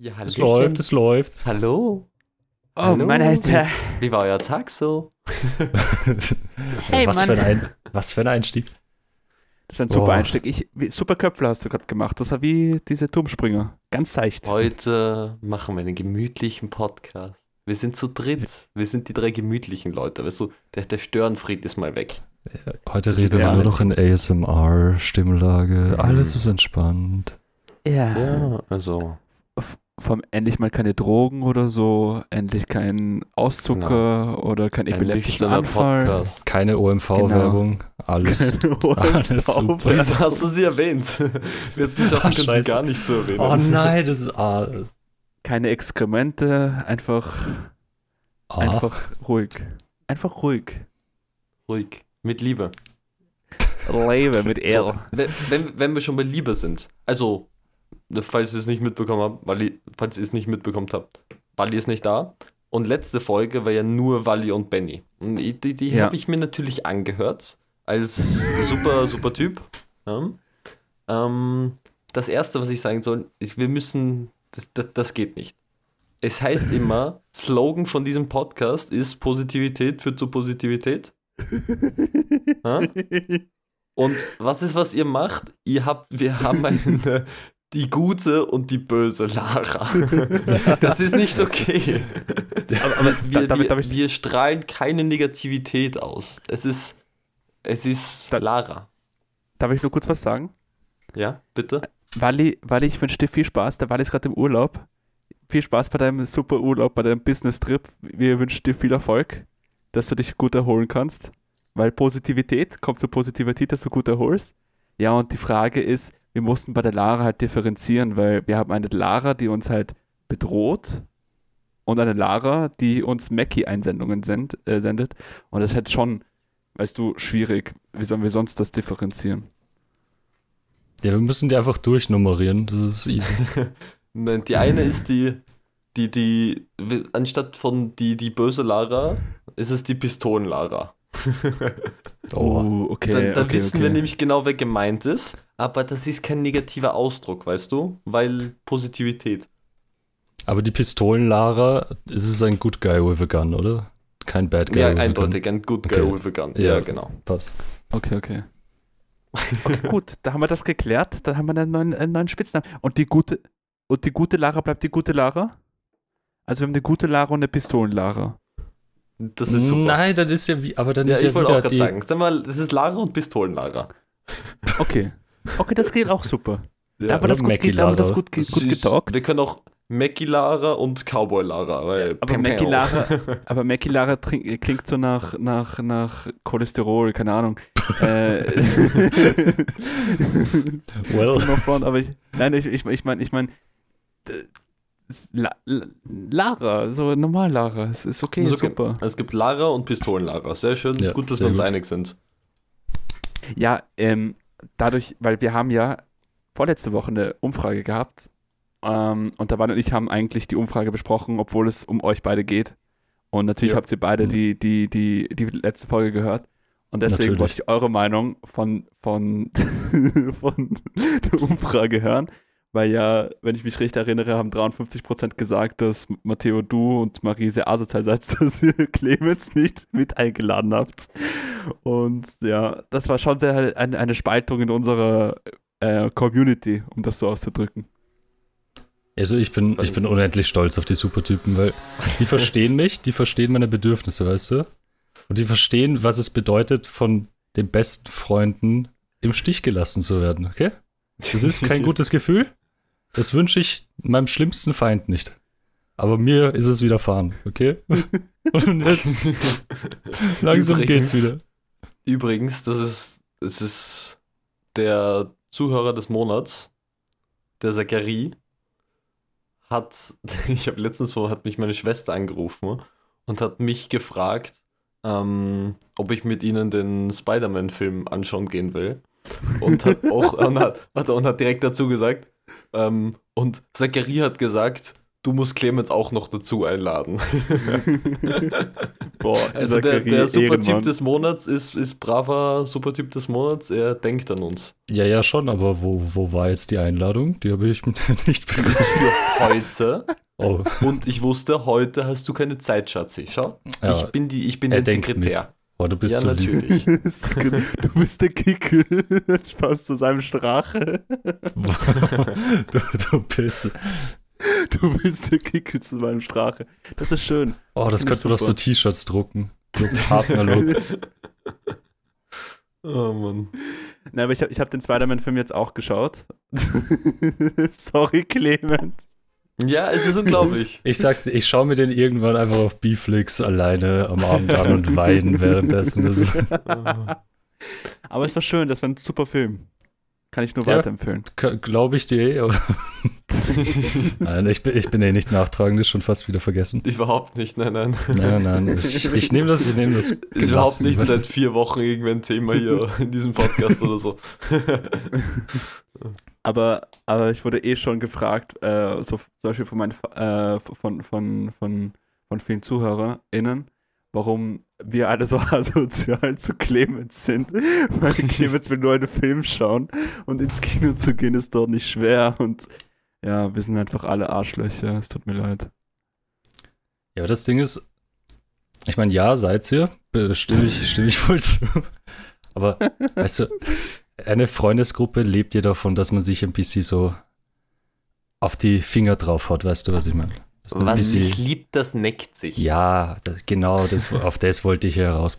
Ja, Es läuft, es läuft. Hallo. Oh, Hallo. mein Alter. Wie, wie war euer Tag so? Hey, was, Mann. für ein ein, was für ein Einstieg. Das war ein super Oh. Einstieg. Ich, wie, super Köpfler hast du gerade gemacht. Das war wie diese Turmspringer. Ganz seicht. Heute machen wir einen gemütlichen Podcast. Wir sind zu dritt. Wir sind die drei gemütlichen Leute. Weißt du, der, der Störenfried ist mal weg. Heute reden Ja. wir nur noch in ASMR-Stimmlage. Alles ist entspannt. Ja. Ja, also. Vom endlich mal keine Drogen oder so, endlich kein Auszucker oder kein Ein epileptischen nüchterner Anfall. Podcast. Keine OMV-Werbung. Alles, alles super. Wieso hast du sie erwähnt? Jetzt nicht schaffen, können sie gar nicht zu erwähnen. Oh nein, das ist ah, Keine Exkremente, einfach, ah. einfach ruhig. Einfach ruhig. Ruhig. Mit Liebe. Lebe mit So, R. wenn, wenn, wenn wir schon bei Liebe sind. Also, falls ihr es nicht mitbekommen habt, Wally, falls ihr es nicht mitbekommen habt, Wally ist nicht da. Und letzte Folge war ja nur Wally und Benny. Und die, die, die Ja. habe ich mir natürlich angehört. Als super, super Typ. Ja. Ähm, das erste, was ich sagen soll, ist, wir müssen. Das, das, das geht nicht. Es heißt immer, Slogan von diesem Podcast ist Positivität führt zu Positivität. Ja? Und was ist, was ihr macht? Ihr habt, wir haben eine, die gute und die böse Lara. Das ist nicht okay. Aber, aber Wir, damit, wir, wir strahlen keine Negativität aus. Es ist, es ist Da- Lara. darf ich nur kurz was sagen? Ja, bitte? Wally, Wally, ich wünsche dir viel Spaß. Der Wally ist gerade im Urlaub. Viel Spaß bei deinem super Urlaub, bei deinem Business-Trip. Wir wünschen dir viel Erfolg, dass du dich gut erholen kannst. Weil Positivität kommt zur Positivität, dass du gut erholst. Ja, und die Frage ist, wir mussten bei der Lara halt differenzieren, weil wir haben eine Lara, die uns halt bedroht und eine Lara, die uns Mackie-Einsendungen send, äh, sendet. Und das ist halt schon, weißt du, schwierig. Wie sollen wir sonst das differenzieren? Ja, wir müssen die einfach durchnummerieren. Das ist easy. Nein, die eine ist die, die, die, anstatt von die, die böse Lara, ist es die Pistolen-Lara. Oh. Uh, okay. dann dann okay, wissen okay. wir nämlich genau, wer gemeint ist. Aber das ist kein negativer Ausdruck, weißt du? Weil Positivität. Aber die Pistolen-Lara, es ist ein Good Guy with a Gun, oder? Kein Bad Guy Ja, with a Gun. eindeutig, ein Good Guy Okay. with a Gun. Ja. Ja, genau. Passt. Okay, okay. Okay, gut, da haben wir das geklärt. Dann haben wir einen neuen, einen neuen Spitznamen. Und die gute und die gute Lara bleibt die gute Lara? Also wir haben eine gute Lara und eine Pistolen-Lara. Das ist super. Nein, dann ist ja wie, aber dann ja, ist ich ja wollte auch wieder gerade die. sagen. Sag mal, das ist Lara und Pistolen-Lara. Okay. Okay, das geht auch super. Ja. aber das gut Mackie geht, aber das Lara. gut, ge- gut getalkt. Wir können auch Mackie-Lara und Cowboy-Lara. weil Aber Pam Mackie. Lara, aber Mackie Lara trink, klingt so nach, nach, nach Cholesterol, keine Ahnung. äh, Well. von, aber ich, nein, ich, ich, ich meine, ich meine, La, La, Lara, so normal Lara, es ist okay, Ist okay. super. Es gibt Lara und Pistolen-Lara. Sehr schön. Ja, gut, dass sehr wir uns gut. einig sind. Ja, ähm, dadurch, weil wir haben ja vorletzte Woche eine Umfrage gehabt ähm, und Mann und ich haben eigentlich die Umfrage besprochen, obwohl es um euch beide geht. Und natürlich Ja. habt ihr beide die, die, die, die letzte Folge gehört. Und deswegen Natürlich. wollte ich eure Meinung von, von, von der Umfrage hören. Weil ja, wenn ich mich richtig erinnere, haben 53% gesagt, dass Matteo, du und Marie sehr asozial seid, dass ihr Clemens nicht mit eingeladen habt. Und ja, das war schon sehr eine, eine Spaltung in unserer äh, Community, um das so auszudrücken. Also ich bin, ich bin unendlich stolz auf die Supertypen, weil die verstehen mich, die verstehen meine Bedürfnisse, weißt du? Und die verstehen, was es bedeutet, von den besten Freunden im Stich gelassen zu werden, okay? Das ist kein gutes Gefühl. Das wünsche ich meinem schlimmsten Feind nicht. Aber mir ist es widerfahren, okay? Und jetzt langsam Übrigens- geht's wieder. Übrigens, das ist, das ist der Zuhörer des Monats, der Zachary, hat, ich habe letztens vor, hat mich meine Schwester angerufen und hat mich gefragt, ähm, ob ich mit ihnen den Spider-Man-Film anschauen gehen will. Und hat auch und hat, hat, und hat direkt dazu gesagt, ähm, und Zachary hat gesagt, du musst Clemens auch noch dazu einladen. Boah, Also der, der Supertyp des Monats ist, ist braver Supertyp des Monats, er denkt an uns. Ja, ja, schon, aber wo, wo war jetzt die Einladung? Die habe ich nicht ist für heute. Oh, Und ich wusste, heute hast du keine Zeit, Schatzi. Schau, Ja, ich bin, die, ich bin er der Sekretär. oh du bist Ja, so lieb. natürlich. du bist der Kickel. Spaß zu seinem Strache. du, du bist. Du bist der Kickel zu meinem Strache. Das ist schön. Oh, das könnte man auf so super. T-Shirts drucken. So Partnerlook. Oh Mann. Nein, aber ich habe ich hab den Spider-Man-Film jetzt auch geschaut. Sorry, Clemens. Ja, es ist unglaublich. Ich sag's dir, ich schaue mir den irgendwann einfach auf Bflix alleine am Abend an und weinen währenddessen. Aber es war schön, das war ein super Film. Kann ich nur Ja. weiterempfehlen. glaube ich dir eh. Nein, ich bin, ich bin eh nicht nachtragend, ist schon fast wieder vergessen. Überhaupt nicht, nein, nein. Nein, nein, ich, ich nehme das, ich nehme das. Ist überhaupt nicht seit vier Wochen irgendein Thema hier in diesem Podcast oder so. Aber, aber ich wurde eh schon gefragt, äh, so zum Beispiel von, meinen, äh, von, von, von, von vielen ZuhörerInnen, warum wir alle so asozial zu Clemens sind. Weil Clemens will nur einen Film schauen und ins Kino zu gehen ist dort nicht schwer. Und ja, wir sind einfach alle Arschlöcher. Es tut mir leid. Ja, aber das Ding ist, ich meine, ja, seid ihr, stimme ich, stimme ich voll zu. Aber, weißt du, eine Freundesgruppe lebt ja davon, dass man sich ein bisschen so auf die Finger drauf hat, weißt du, was ich meine? Was bisschen- sich liebt, das neckt sich. Ja, das, genau, das, auf das wollte ich heraus.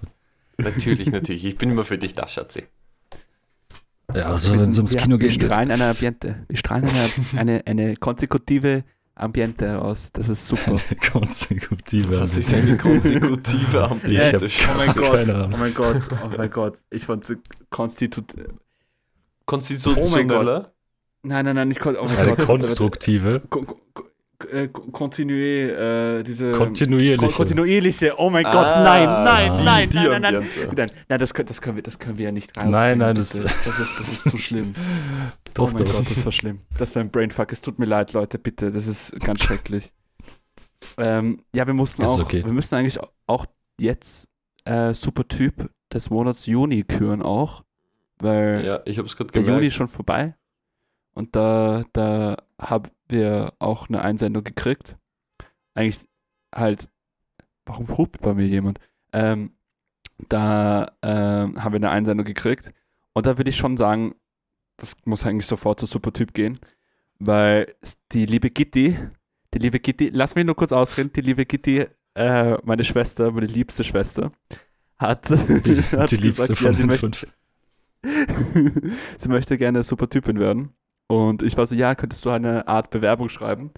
Natürlich, natürlich. Ich bin immer für dich da, Schatzi. Ja, also wenn es ums wir, Kino wir geht. strahlen eine Ambiente. Wir strahlen eine, eine, eine konsekutive Ambiente heraus. Das ist super. Eine konsekutive. Was ist eine konsekutive Ich Ambiente? hab Oh mein Gott, keine Ahnung. oh mein Gott, oh mein Gott. Ich fand Konstitut. Konstitutioneller? Nein, nein, nein, nicht kon oh mein Eine Gott. konstruktive, Ko- ko- ko- äh, ko- Kontinué, äh, diese. kontinuierliche. Kon kontinuierliche, oh mein Gott, Ah, nein, nein, die- nein, die nein, nein, nein, nein, nein, das, können- das, können wir, das können wir ja nicht rausbringen. Nein, nein, das- das, ist, das ist zu schlimm. Doch, oh mein doch. Gott, das war schlimm. Das war ein Brainfuck. Es tut mir leid, Leute, bitte. Das ist ganz schrecklich. Ähm, ja, wir mussten Ist auch, okay. wir müssen eigentlich auch jetzt äh, Super Typ des Monats Juni küren auch, weil Ja, ich habe es gerade der. Juni ist schon vorbei und da, da haben wir auch eine Einsendung gekriegt. Eigentlich halt, warum hupt bei mir jemand? Ähm, da ähm, haben wir eine Einsendung gekriegt und da würde ich schon sagen, das muss eigentlich sofort zu Supertyp gehen, weil die liebe Gitti, die liebe Gitti, lass mich nur kurz ausreden, die liebe Gitti, äh, meine Schwester, meine liebste Schwester, hat, Die, hat die liebste gesagt, von ja, sie möchte, sie möchte gerne Supertypin werden. Und ich war so, ja, könntest du eine Art Bewerbung schreiben?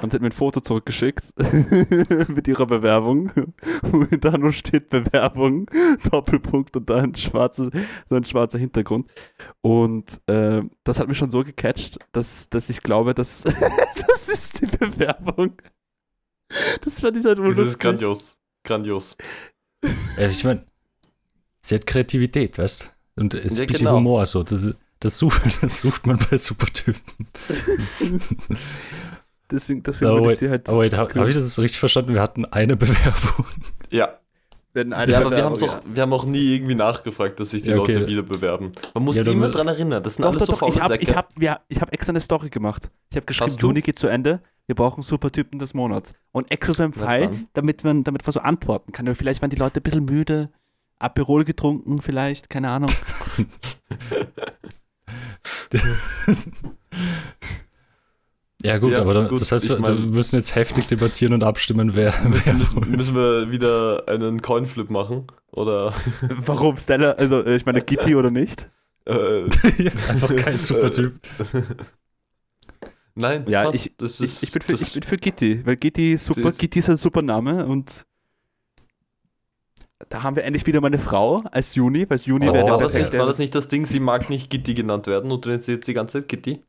Und sie hat mir ein Foto zurückgeschickt mit ihrer Bewerbung. Und da nur steht Bewerbung, Doppelpunkt und dann ein schwarzer, so ein schwarzer Hintergrund. Und äh, das hat mich schon so gecatcht, dass, dass ich glaube, dass das ist die Bewerbung. Das fand ich halt Das urlustig. ist grandios. Grandios. Ja, ich meine, sie hat Kreativität, weißt du? Und es ist Ja, ein bisschen genau. Humor, so. Das, ist- das, sucht, das sucht man bei Supertypen. Deswegen, deswegen Oh, würde ich wait, sie halt. oh, wait, habe hab ich das so richtig verstanden? Wir hatten eine Bewerbung. Ja, werden eine ja aber wir, haben's auch, wir haben auch nie irgendwie nachgefragt, dass sich die Ja, okay. Leute wieder bewerben. Man muss Ja, immer dran erinnern. Das sind Doch, alles doch, so doch. Ich habe ich hab, ja, ich hab extra eine Story gemacht. Ich habe geschrieben? Juni geht zu Ende. Wir brauchen Supertypen des Monats. Und extra so einen Fall, damit man, damit man so antworten kann. Aber Vielleicht waren die Leute ein bisschen müde, Aperol getrunken, vielleicht, keine Ahnung. Ja, gut, Ja, aber dann, gut, das heißt, ich wir, mein- wir müssen jetzt heftig debattieren und abstimmen, wer. wer müssen, müssen wir wieder einen Coinflip machen? Oder Warum Stella? Also, äh, ich meine, Gitti oder nicht? äh, Ja, einfach kein Supertyp. nein, Ja, passt. ich, das Ich, ist, ich, bin für, das, ich bin für Gitti, weil Gitti super, ist- Gitti ist ein super Name und da haben wir endlich wieder meine Frau als Juni, weil Juni Oh, wäre war, der das nicht, war das nicht das Ding, sie mag nicht Gitti genannt werden und du nennst sie jetzt die ganze Zeit Gitti?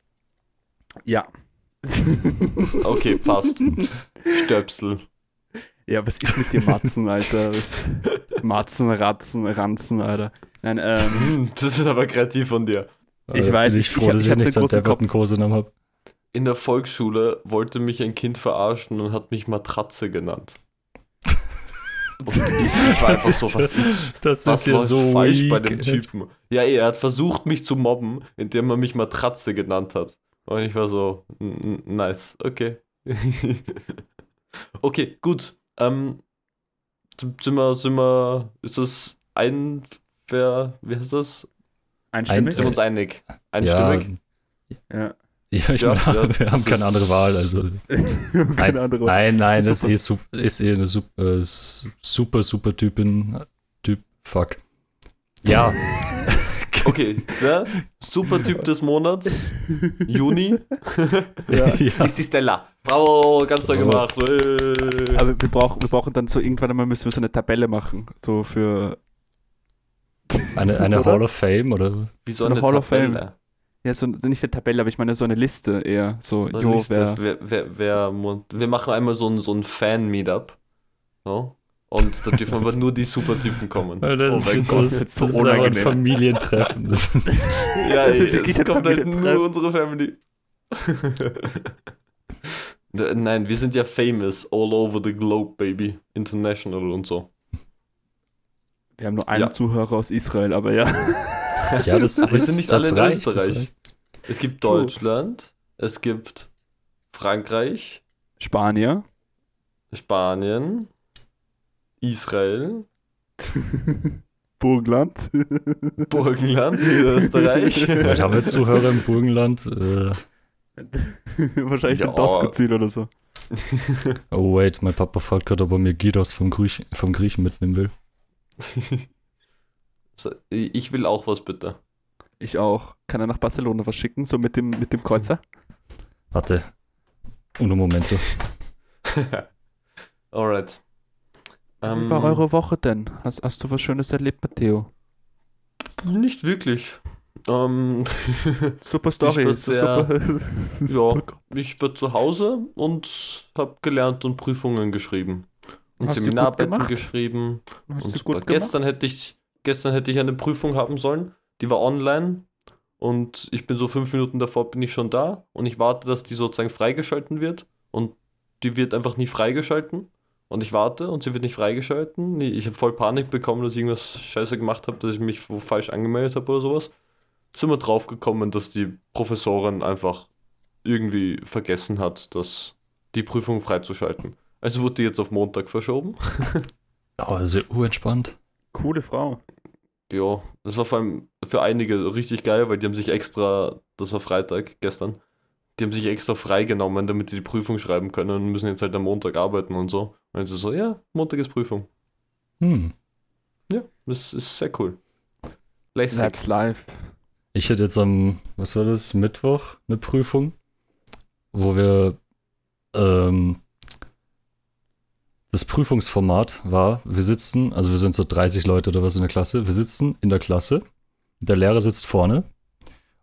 Ja. Okay, passt. Stöpsel. Ja, was ist mit dir, Matzen, Alter? Was? Matzen, Ratzen, Ranzen, Alter. Nein, ähm, Hm, Das ist aber kreativ von dir. Ich Äh, weiß, bin ich- ich ich froh, hab- dass ich ich nicht den so einen großen depperten Kosenamen habe. in der Volksschule wollte mich ein Kind verarschen und hat mich Matratze genannt. Und ich, einfach ist so, was ja- ist, Das was ist ja so falsch bei weak. dem Typen? Ja, er hat versucht, mich zu mobben, indem er mich Matratze genannt hat. Und ich war so, "N- n- nice, okay. okay, gut. Ähm, sind wir, sind wir, ist das ein, wer, wie heißt das? Einstimmig? Sind wir uns einig? Einstimmig? ja. ja, ich Ja, meine, ja, wir haben keine andere Wahl. Also. Keine Nein, andere. nein, nein, das Super. ist eh, ist eh eine super, äh, super, super Typin. Typ, fuck. Ja, Okay, ja, super Typ des Monats, Juni, Ja. ja. ist die Stella. Bravo, ganz toll Bravo. gemacht. Hey. Aber wir brauchen, wir brauchen dann so irgendwann einmal müssen wir so eine Tabelle machen. So für Eine, eine? Hall of Fame oder? Wie so so eine eine Hall of Fame. Ja, so nicht eine Tabelle, aber ich meine so eine Liste eher. So, eine jo, Liste, wer. wer, wer, wir machen einmal so ein, so ein Fan-Meetup. So. Und da dürfen aber nur die Supertypen kommen. Weil das oh mein Gott. das, ist so das ist aber ein. Familientreffen. Das ist, Ja, ey, es kommt halt nur unsere Family. Ne, Nein, wir sind ja famous all over the globe, baby. International und so. Wir haben nur einen Ja. Zuhörer aus Israel, aber ja. Ja, das, Wir ist, sind nicht das alle in reicht, Österreich. Es gibt True. Deutschland, es gibt Frankreich, Spanier. Spanien, Israel, Burgenland. Burgenland, Österreich. Vielleicht haben wir Zuhörer im Burgenland. Äh, Wahrscheinlich Ja. ein Doskozil oder so. oh, wait, mein Papa fragt gerade, ob er mir Gidos vom, Griech, vom Griechen mitnehmen will. Ich will auch was bitte. Ich auch. Kann er nach Barcelona was schicken, so mit dem, mit dem Kreuzer? Warte. Uno momento. Alright. Ähm, Wie war eure Woche denn? Hast, hast du was Schönes erlebt, Matteo? Nicht wirklich. Ähm, Super Story. würd so sehr- super. ja, ich war zu Hause und habe gelernt und Prüfungen geschrieben. Und Seminararbeiten geschrieben. Hast Und du super. gut gemacht? Gestern hätte ich gestern hätte ich eine Prüfung haben sollen. Die war online und ich bin so fünf Minuten davor bin ich schon da und ich warte, dass die sozusagen freigeschalten wird und die wird einfach nie freigeschalten und ich warte und sie wird nicht freigeschalten. Ich habe voll Panik bekommen, dass ich irgendwas Scheiße gemacht habe, dass ich mich falsch angemeldet habe oder sowas. Sind wir drauf gekommen, dass die Professorin einfach irgendwie vergessen hat, dass die Prüfung freizuschalten. Also wurde die jetzt auf Montag verschoben. Oh, sehr urentspannt. Coole Frau. Ja, das war vor allem für einige richtig geil, weil die haben sich extra, das war Freitag gestern, die haben sich extra freigenommen, damit die die Prüfung schreiben können und müssen jetzt halt am Montag arbeiten und so. Und jetzt ist so, ja, Montag ist Prüfung. Hm. Ja, das ist sehr cool. Lässig. That's life. Ich hätte jetzt am, was war das, Mittwoch eine Prüfung, wo wir ähm, das Prüfungsformat war, wir sitzen, also wir sind so 30 Leute oder was in der Klasse, wir sitzen in der Klasse, der Lehrer sitzt vorne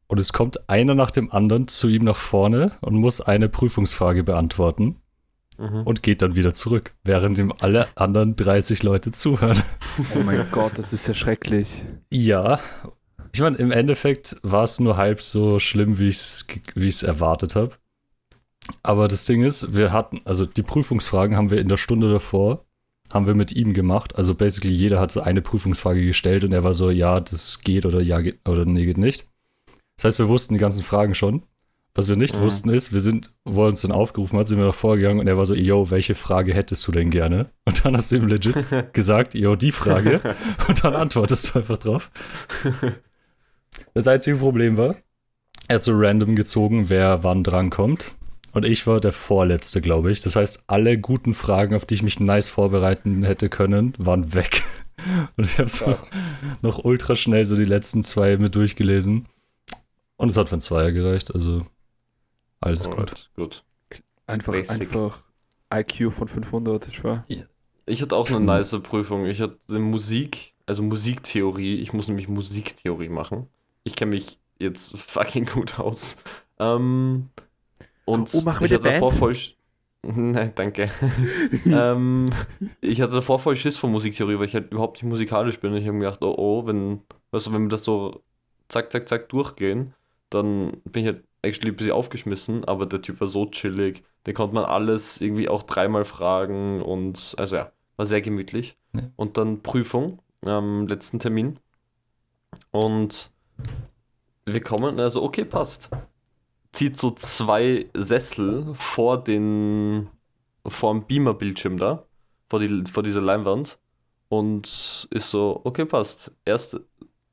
und es kommt einer nach dem anderen zu ihm nach vorne und muss eine Prüfungsfrage beantworten Mhm. und geht dann wieder zurück, während ihm alle anderen 30 Leute zuhören. Oh mein Gott, das ist ja schrecklich. Ja, ich meine, im Endeffekt war es nur halb so schlimm, wie ich es wie ich's erwartet habe. Aber das Ding ist, wir hatten, also die Prüfungsfragen haben wir in der Stunde davor, haben wir mit ihm gemacht. Also basically jeder hat so eine Prüfungsfrage gestellt und er war so, ja, das geht oder ja, geht oder nee, geht nicht. Das heißt, wir wussten die ganzen Fragen schon. Was wir nicht Mhm. wussten ist, wir sind, wo er uns dann aufgerufen hat, sind wir noch vorgegangen und er war so, yo, welche Frage hättest du denn gerne? Und dann hast du ihm legit gesagt, yo, die Frage. Und dann antwortest du einfach drauf. Das einzige Problem war, er hat so random gezogen, wer wann drankommt. Und ich war der Vorletzte, glaube ich. Das heißt, alle guten Fragen, auf die ich mich nice vorbereiten hätte können, waren weg. Und ich habe so noch ultra schnell so die letzten zwei mit durchgelesen. Und es hat für ein Zweier gereicht, also alles gut. Alright, gut. Einfach, Basic. einfach IQ von 500, ich war. Ich hatte auch eine nice Prüfung. Ich hatte Musik, also Musiktheorie. Ich muss nämlich Musiktheorie machen. Ich kenne mich jetzt fucking gut aus. Ähm, und Oh, machen wir ich eine hatte davor Band? voll. Sch- Nein, danke. ähm, ich hatte davor voll Schiss vor Musiktheorie, weil ich halt überhaupt nicht musikalisch bin. Und ich habe mir gedacht, oh oh, wenn, weißt du, wenn wir das so zack, zack, zack durchgehen, dann bin ich halt actually ein bisschen aufgeschmissen, aber der Typ war so chillig. Den konnte man alles irgendwie auch dreimal fragen und also ja, war sehr gemütlich. Ja. Und dann Prüfung am letzten Termin. Und wir kommen, also okay, passt. Zieht so zwei Sessel vor den, vor dem Beamer-Bildschirm da, vor, die, vor dieser Leinwand und ist so, okay, passt. Erst,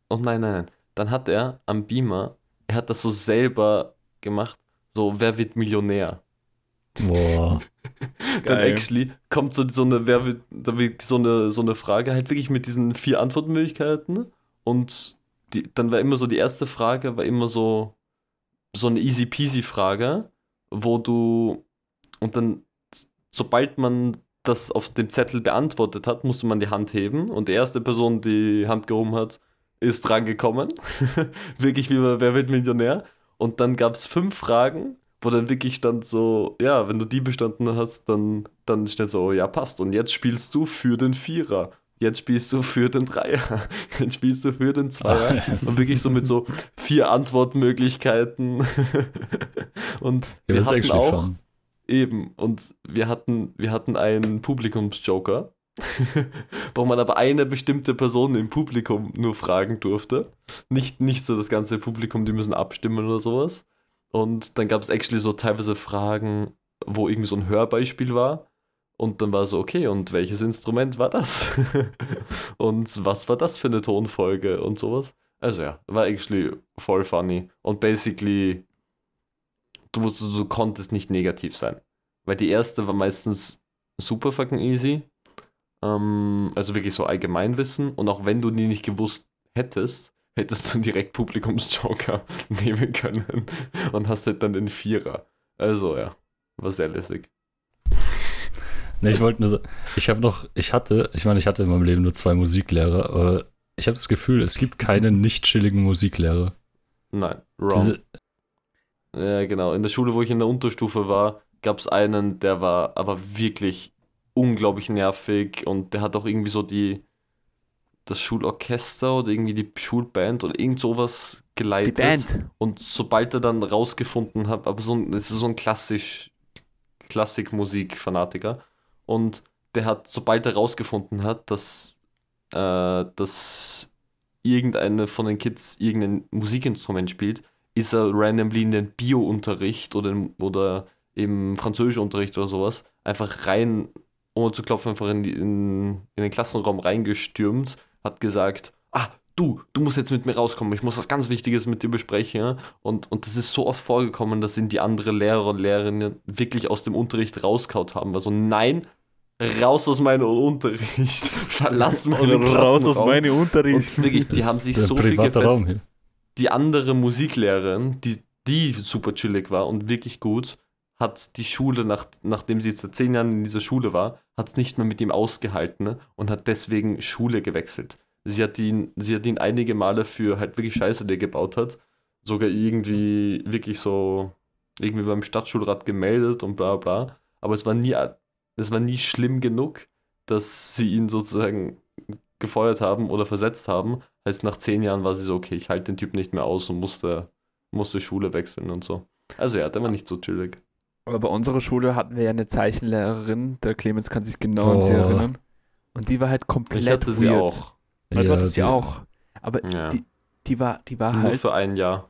oh nein, nein, nein. Dann hat er am Beamer, er hat das so selber gemacht, so, wer wird Millionär? Boah. Dann Geil. actually kommt so, so eine, wer wird, da wird so eine, so eine Frage halt wirklich mit diesen vier Antwortmöglichkeiten und die, dann war immer so die erste Frage, war immer so, so eine easy peasy Frage, wo du, und dann, sobald man das auf dem Zettel beantwortet hat, musste man die Hand heben und die erste Person, die die Hand gehoben hat, ist drangekommen. wirklich wie bei Wer wird Millionär? Und dann gab es fünf Fragen, wo dann wirklich stand so, ja, wenn du die bestanden hast, dann, dann steht so, oh, ja, passt. Und jetzt spielst du für den Vierer. Jetzt spielst du für den Dreier. Jetzt spielst du für den Zweier. Und wirklich so mit so vier Antwortmöglichkeiten. Und Ja, wir das hatten auch, fun. Eben, und wir hatten, wir hatten einen Publikumsjoker, wo man aber eine bestimmte Person im Publikum nur fragen durfte. Nicht, nicht so das ganze Publikum, die müssen abstimmen oder sowas. Und dann gab es actually so teilweise Fragen, wo irgendwie so ein Hörbeispiel war. Und dann war so, okay, und welches Instrument war das? und was war das für eine Tonfolge und sowas? Also ja, war actually voll funny. Und basically, du, wusst- du konntest nicht negativ sein. Weil die erste war meistens super fucking easy. Ähm, also wirklich so Allgemeinwissen. Und auch wenn du die nicht gewusst hättest, hättest du direkt Publikumsjoker nehmen können. Und hast halt dann den Vierer. Also ja, war sehr lässig. Ne, ich wollte nur sagen, ich habe noch, ich hatte, ich meine, ich hatte in meinem Leben nur zwei Musiklehrer, aber ich habe das Gefühl, es gibt keinen nicht chilligen Musiklehrer. Nein, wrong. Diese, Ja, genau. In der Schule, wo ich in der Unterstufe war, gab es einen, der war aber wirklich unglaublich nervig und der hat auch irgendwie so die das Schulorchester oder irgendwie die Schulband oder irgend sowas Die geleitet. Band. Und sobald er dann rausgefunden hat, aber so ein, das ist so ein klassisch Klassikmusik-Fanatiker. Und der hat, sobald er rausgefunden hat, dass, äh, dass irgendeine von den Kids irgendein Musikinstrument spielt, ist er randomly in den Bio-Unterricht oder, im- oder im Französischunterricht oder sowas einfach rein, ohne zu klopfen, einfach in, in, in den Klassenraum reingestürmt, hat gesagt, ah, du, du musst jetzt mit mir rauskommen, ich muss was ganz Wichtiges mit dir besprechen. ja?" Und, und das ist so oft vorgekommen, dass ihn die anderen Lehrer und Lehrerinnen wirklich aus dem Unterricht rauskaut haben. Also nein, raus aus meinem Unterricht, verlass meinen Raus aus meinem Unterricht. Und wirklich, die haben sich so viel gefetzt. Raum. Die andere Musiklehrerin, die, die super chillig war und wirklich gut, hat die Schule, nach, nachdem sie jetzt seit zehn Jahren in dieser Schule war, hat es nicht mehr mit ihm ausgehalten ne? und hat deswegen Schule gewechselt. Sie hat ihn, sie hat ihn einige Male für halt wirklich Scheiße, die er gebaut hat, sogar irgendwie wirklich so, irgendwie beim Stadtschulrat gemeldet und bla bla. Aber es war nie, es war nie schlimm genug, dass sie ihn sozusagen gefeuert haben oder versetzt haben. Heißt, nach zehn Jahren war sie so, okay, ich halte den Typ nicht mehr aus und musste, musste Schule wechseln und so. Also ja, der war nicht so chillig. Aber bei unserer Schule hatten wir ja eine Zeichenlehrerin, der Clemens kann sich genau an sie Oh. erinnern. Und die war halt komplett Ich hatte sie weird. auch. Weil du Ja, hattest sie die- auch. Aber Ja. die, die war, die war Nur halt. für ein Jahr.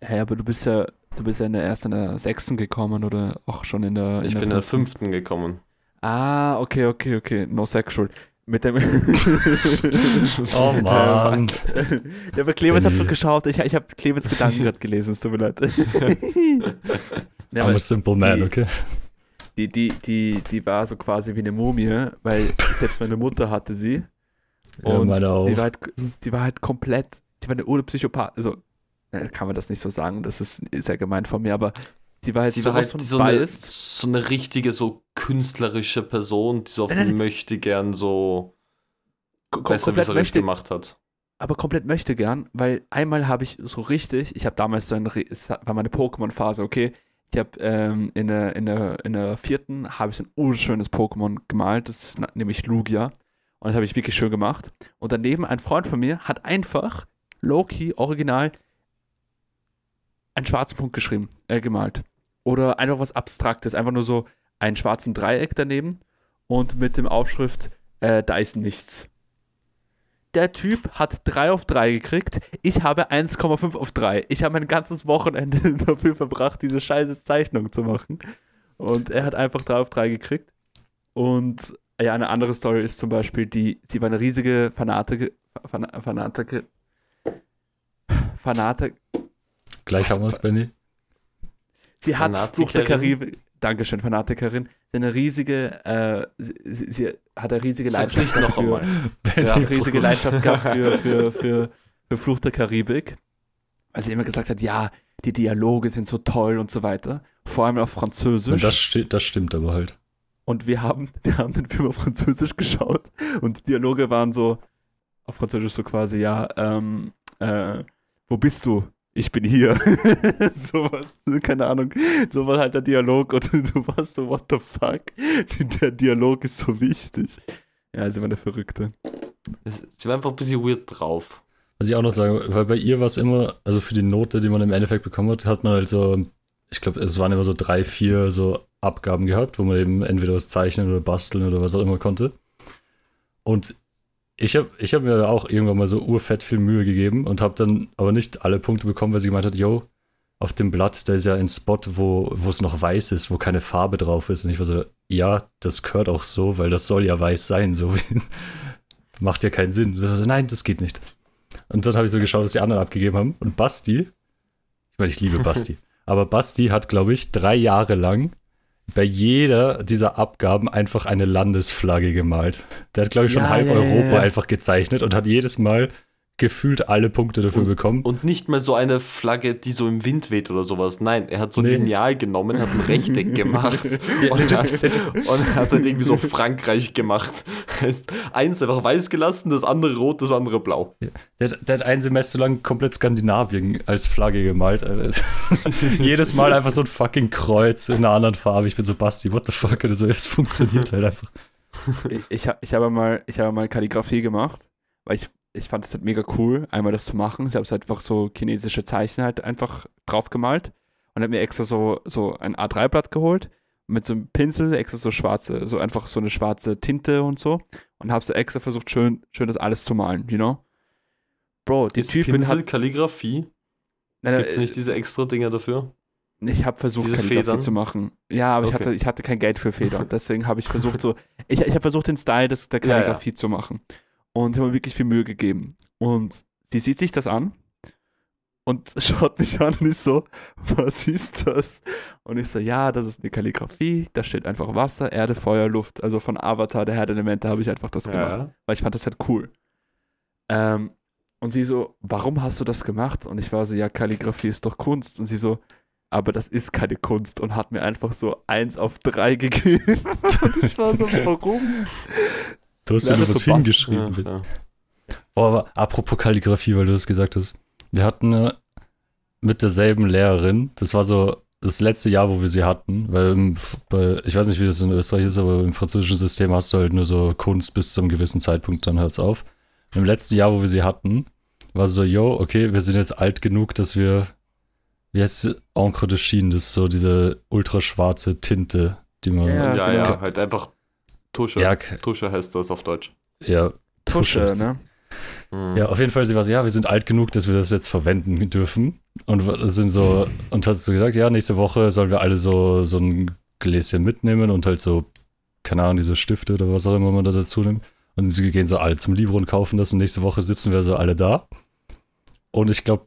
Hey, aber du bist ja, du bist ja in der, erst in der sechsten gekommen oder auch schon in der. Ich in bin in der fünften gekommen. Ah, okay, okay, okay. No sexual. Mit dem. Oh Mann. Ja, aber Clemens hat so geschaut. Ich, ich habe Clemens Gedanken gerade gelesen, es tut mir leid. ja, I'm a simple man, die- okay? die, die, die, die war so quasi wie eine Mumie, weil selbst meine Mutter hatte sie. Ja, Und auch. Die war, halt, die war halt komplett, die war eine Urpsychopath, also äh, kann man das nicht so sagen, das ist sehr gemein von mir, aber sie war halt Sie war sowas halt so eine, so eine richtige, so künstlerische Person, die so auf Nein, nein, möchte gern so Ko- kom- besser komplett möchte, gemacht hat. aber komplett möchte gern, weil einmal habe ich so richtig, ich habe damals so ein, Re- es war meine Pokémon-Phase, okay, ich habe ähm, in, der, in, der, in der vierten habe ich so ein urschönes Pokémon gemalt, das ist nämlich Lugia und das habe ich wirklich schön gemacht und daneben ein Freund von mir hat einfach Loki original einen schwarzen Punkt geschrieben, äh, gemalt. Oder einfach was Abstraktes, einfach nur so einen schwarzen Dreieck daneben und mit dem Aufschrift, äh, da ist nichts. Der Typ hat 3 auf 3 gekriegt. Ich habe 1,5 auf 3. Ich habe mein ganzes Wochenende dafür verbracht, diese scheiße Zeichnung zu machen. Und er hat einfach 3 auf 3 gekriegt. Und ja, eine andere Story ist zum Beispiel die, sie war eine riesige Fanatik, Fan, Fanatik, Fanatik, Gleich Was- haben wir es, Benny. sie hat Fluch der? Karibik, Dankeschön, Fanatikerin, eine riesige, äh, sie, sie, hat eine riesige Leidenschaft nicht noch für, einmal. Benny ja, riesige. Leidenschaft gehabt für, für, für, für Fluch der Karibik. Weil sie immer gesagt hat, ja, die Dialoge sind so toll und so weiter. Vor allem auf Französisch. Und das, das stimmt aber halt. Und wir haben, wir haben den Film auf Französisch geschaut und die Dialoge waren so, auf Französisch so quasi, ja, ähm, äh, wo bist du? Ich bin hier. sowas, keine Ahnung. So war halt der Dialog und du warst so, what the fuck? Der Dialog ist so wichtig. Ja, sie war eine Verrückte. Sie war einfach ein bisschen weird drauf. Was ich auch noch sagen, weil bei ihr war es immer, also für die Note, die man im Endeffekt bekommen hat, hat man halt so, ich glaube, es waren immer so drei, vier so Abgaben gehabt, wo man eben entweder was zeichnen oder basteln oder was auch immer konnte. Und ich habe ich hab mir auch irgendwann mal so urfett viel Mühe gegeben und habe dann aber nicht alle Punkte bekommen, weil sie gemeint hat, yo, auf dem Blatt, da ist ja ein Spot, wo es noch weiß ist, wo keine Farbe drauf ist. Und ich war so, ja, das gehört auch so, weil das soll ja weiß sein. So macht ja keinen Sinn. Und so, nein, das geht nicht. Und dann habe ich so geschaut, was die anderen abgegeben haben. Und Basti, ich meine, ich liebe Basti, aber Basti hat, glaube ich, drei Jahre lang bei jeder dieser Abgaben einfach eine Landesflagge gemalt. Der hat, glaube ich, schon Ja, halb ja, Europa ja. einfach gezeichnet und hat jedes Mal gefühlt alle Punkte dafür bekommen. Und nicht mal so eine Flagge, die so im Wind weht oder sowas. Nein, er hat so ein Nee. Lineal genommen, hat ein Rechteck gemacht und, hat, und hat halt irgendwie so Frankreich gemacht. Heißt, eins einfach weiß gelassen, das andere rot, das andere blau. Der, hat- der hat ein Semester lang komplett Skandinavien als Flagge gemalt. Jedes Mal einfach so ein fucking Kreuz in einer anderen Farbe. Ich bin so, Basti, what the fuck? Oder so, es funktioniert halt einfach. Ich, ich, ich habe mal, ich habe mal Kalligrafie gemacht, weil ich, ich fand es halt mega cool, einmal das zu machen. Ich habe es einfach so chinesische Zeichen halt einfach drauf gemalt und habe mir extra so, so ein A3-Blatt geholt mit so einem Pinsel, extra so schwarze, so einfach so eine schwarze Tinte und so und habe so extra versucht, schön, schön das alles zu malen, you know? Bro, die Ist Typin Pinsel, hat. Kalligrafie? Gibt es nicht diese extra Dinger dafür? Ich habe versucht, Diese Kalligrafie Federn? zu machen. Ja, aber ich, Okay. hatte, ich hatte kein Geld für Federn. Deswegen habe ich versucht, so. Ich, ich habe versucht, den Style des, der Ja, ja. Kalligrafie zu machen. Und habe mir wirklich viel Mühe gegeben. Und sie sieht sich das an und schaut mich an und ist so, was ist das? Und ich so, ja, das ist eine Kalligrafie, da steht einfach Wasser, Erde, Feuer, Luft. Also von Avatar, der Herr der Elemente, habe ich einfach das gemacht weil ich fand das halt cool. Ähm, und sie so, warum hast du das gemacht? Und ich war so, ja, Kalligrafie ist doch Kunst. Und sie so, aber das ist keine Kunst und hat mir einfach so eins auf drei gegeben. und ich war so, warum? Du hast Ja, ja nur das was hingeschrieben. Ja, ja. Oh, aber apropos Kalligrafie, weil du das gesagt hast. Wir hatten mit derselben Lehrerin, das war so das letzte Jahr, wo wir sie hatten, weil im, bei, ich weiß nicht, wie das in Österreich ist, aber im französischen System hast du halt nur so Kunst bis zum gewissen Zeitpunkt, dann hört's auf. Im letzten Jahr, wo wir sie hatten, war so, yo, okay, wir sind jetzt alt genug, dass wir, wie heißt es, Encre de Chine, das ist so diese ultraschwarze Tinte, die man, Ja, Ja, ja, halt einfach Tusche. ja, Tusche heißt das auf Deutsch. ja, Tusche, ne? Mhm. Ja, auf jeden Fall, sie war so, ja, wir sind alt genug, dass wir das jetzt verwenden dürfen. Und sind so, und hat so gesagt, ja, nächste Woche sollen wir alle so, so ein Gläschen mitnehmen und halt so, keine Ahnung, diese Stifte oder was auch immer man da dazu nimmt. Und sie gehen so alle zum Livro und kaufen das und nächste Woche sitzen wir so alle da. Und ich glaube,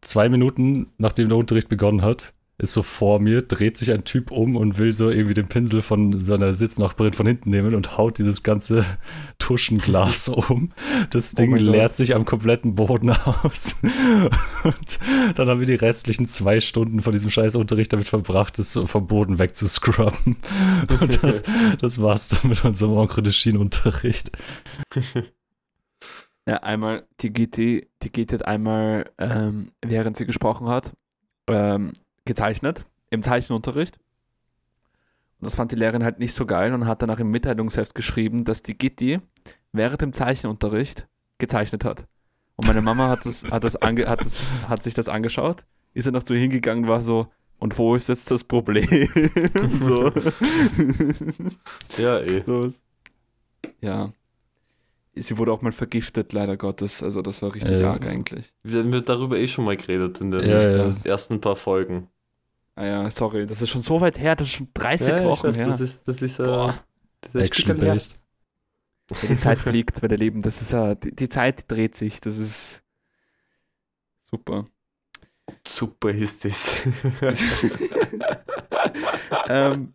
zwei Minuten nachdem der Unterricht begonnen hat, ist so vor mir, dreht sich ein Typ um und will so irgendwie den Pinsel von seiner Sitznachbarin von hinten nehmen und haut dieses ganze Tuschenglas um. Das Ding mein leert Gott. sich am kompletten Boden aus. Und dann haben wir die restlichen zwei Stunden von diesem scheiß Unterricht damit verbracht, es so vom Boden wegzuscrubben. Und das, das war's dann mit unserem Encre de Chine-Unterricht. Ja, einmal, die Gitti, die hat einmal, ähm, während sie gesprochen hat, ähm, gezeichnet, im Zeichenunterricht. Und das fand die Lehrerin halt nicht so geil und hat danach im Mitteilungsheft geschrieben, dass die Gitti während dem Zeichenunterricht gezeichnet hat. Und meine Mama hat, das, hat, das ange, hat, das, hat sich das angeschaut, ist er noch zu ihr hingegangen, war so, und wo ist jetzt das Problem? so. Ja, eh. so. Ja. Sie wurde auch mal vergiftet, leider Gottes. Also das war richtig Äh, arg eigentlich. Wir haben darüber eh schon mal geredet in den Ja, ja. ersten paar Folgen. Ah ja, sorry, das ist schon so weit her, das ist schon 30 Ja, Wochen weiß, her. Das ist, das ist, äh, Boah. das ist ein Stückchen her. Action-based. Ja, die Zeit fliegt bei der Leben. Das ist ja, die, die Zeit dreht sich. Das ist super. Super ist das. ähm,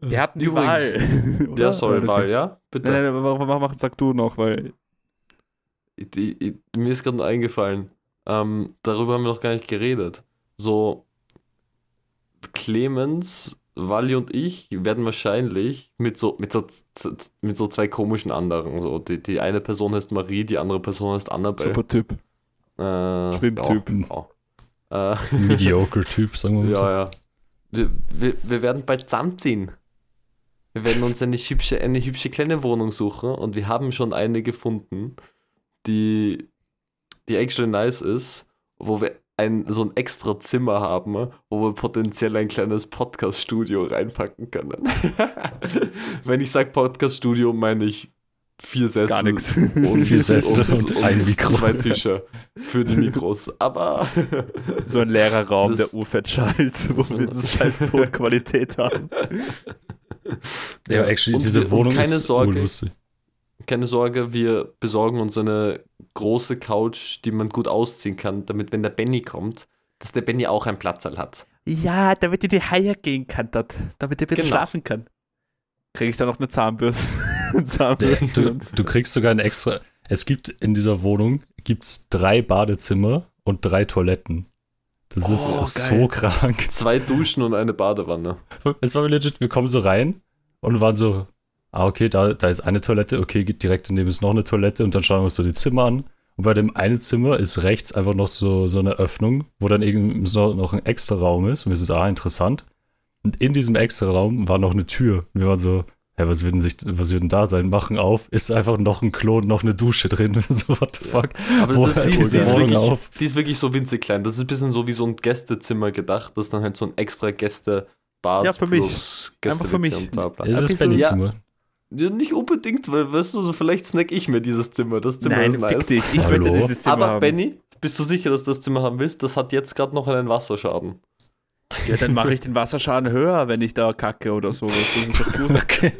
wir hatten Übrigens. Oder? ja, sorry. Wahl, ja? Bitte. Nein, nein, mach, mach, mach, sag du noch, weil. Ich, ich, ich, mir ist gerade nur eingefallen, ähm, darüber haben wir noch gar nicht geredet. So, Clemens, Wally und ich werden wahrscheinlich mit so, mit so, mit so zwei komischen anderen. So, die, die eine Person heißt Marie, die andere Person heißt Annabelle. Super Typ. Äh, Schwimmtyp. Ja, ja. Äh, Mediocre-Typ, sagen wir mal so. ja, ja. Wir, wir, wir werden bald zusammenziehen. Wir werden uns eine hübsche, eine hübsche kleine Wohnung suchen und wir haben schon eine gefunden, die, die actually nice ist, wo wir ein, so ein extra Zimmer haben, wo wir potenziell ein kleines Podcast-Studio reinpacken können. Wenn ich sage Podcast-Studio, meine ich vier Sessel Gar nichts. und, Vier Sessel und ein Mikro. zwei Tische für die Mikros. Aber So ein leerer Raum, Das- der urfett schallt, wo wir so scheiß Tonqualität haben. Ja, actually, Und diese wir- und Wohnung keine ist Sorge, urlustig. Keine Sorge, wir besorgen uns eine große Couch, die man gut ausziehen kann, damit, wenn der Benny kommt, dass der Benny auch einen Platzsaal hat. Ja, damit ihr die Haie gehen kann, dort, damit ihr ein bisschen Genau. schlafen kann. Kriege ich da noch eine Zahnbürste? Zahnbürste. du, du kriegst sogar ein extra. Es gibt in dieser Wohnung gibt's drei Badezimmer und drei Toiletten. Das ist Oh, so geil. krank. Zwei Duschen und eine Badewanne. Es war legit, wir kommen so rein und waren so, ah, okay, da, da ist eine Toilette, okay, geht direkt daneben ist noch eine Toilette und dann schauen wir uns so die Zimmer an. Und bei dem einen Zimmer ist rechts einfach noch so, so eine Öffnung, wo dann eben so noch ein extra Raum ist. Und wir sind, ah, interessant. Und in diesem extra Raum war noch eine Tür. Und wir waren so, hä, was wird denn, sich, was wird denn da sein? Machen auf, ist einfach noch ein Klo und noch eine Dusche drin. so, what the fuck? Aber das ist, die, die, ist wirklich, die ist wirklich so winzig klein. Das ist ein bisschen so wie so ein Gästezimmer gedacht. Das ist dann halt so ein extra Gästebad Ja, für mich. Einfach für mich. Bla bla. Es ist bisschen- Benny ja. Ja, nicht unbedingt, weil, weißt du, so vielleicht snack ich mir dieses Zimmer. Das Zimmer Nein, ist fick nice. dich. Ich Hallo? möchte dieses Zimmer Aber haben. Benny, bist du sicher, dass du das Zimmer haben willst? Das hat jetzt gerade noch einen Wasserschaden. Ja, dann mache ich den Wasserschaden höher, wenn ich da kacke oder sowas. Das ist doch gut. Okay.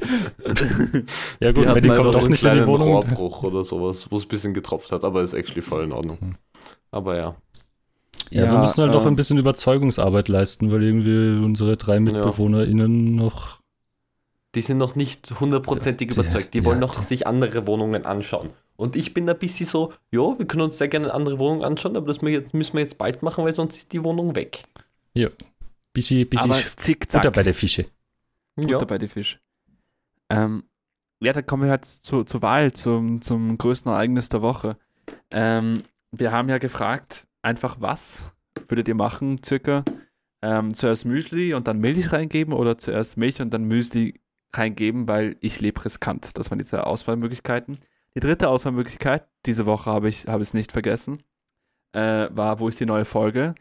ja gut, Die Benny einfach kommt so doch einen nicht in die kleinen Wohnung. Rohrbruch oder sowas, wo es ein bisschen getropft hat, aber ist actually voll in Ordnung. Aber ja. Ja, wir Ja, müssen halt doch ähm, ein bisschen Überzeugungsarbeit leisten, weil irgendwie unsere drei MitbewohnerInnen noch. Die sind noch nicht hundertprozentig Ja, überzeugt. Die ja, wollen noch sich andere Wohnungen anschauen. Und ich bin ein bisschen so, ja, wir können uns sehr gerne andere Wohnungen anschauen, aber das müssen wir jetzt, bald machen, weil sonst ist die Wohnung weg. Busy, busy Aber zickzack. Butter bei der Fische. Butter bei die Fisch. Ähm, ja, dann kommen wir halt zu, zur Wahl, zum, zum größten Ereignis der Woche. Ähm, wir haben ja gefragt, einfach was würdet ihr machen, circa? Ähm, zuerst Müsli und dann Milch reingeben oder zuerst Milch und dann Müsli reingeben, weil ich lebe riskant. Das waren die zwei Auswahlmöglichkeiten. Die dritte Auswahlmöglichkeit, diese Woche habe ich habe es nicht vergessen, äh, war, wo ist die neue Folge?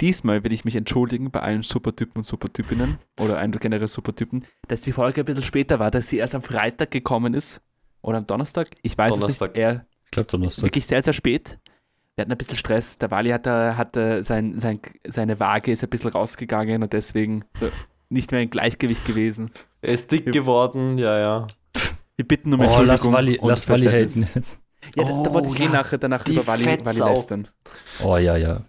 Diesmal will ich mich entschuldigen bei allen Supertypen und Supertypinnen oder allen generell Supertypen, dass die Folge ein bisschen später war, dass sie erst am Freitag gekommen ist oder am Donnerstag. Ich weiß Donnerstag. es nicht. Eher Ich glaube Donnerstag. wirklich sehr, sehr spät. Wir hatten ein bisschen Stress. Der Wally hatte, hatte sein, sein, seine Waage ist ein bisschen rausgegangen und deswegen äh, nicht mehr im Gleichgewicht gewesen. Er ist dick geworden, ja, ja. Wir bitten um Oh, Entschuldigung. lass Wally, lass Wally haten jetzt. Ja, da, da wollte Oh, ich eh ja. nachher danach Die über Wally, Wally lästern. Oh ja, ja.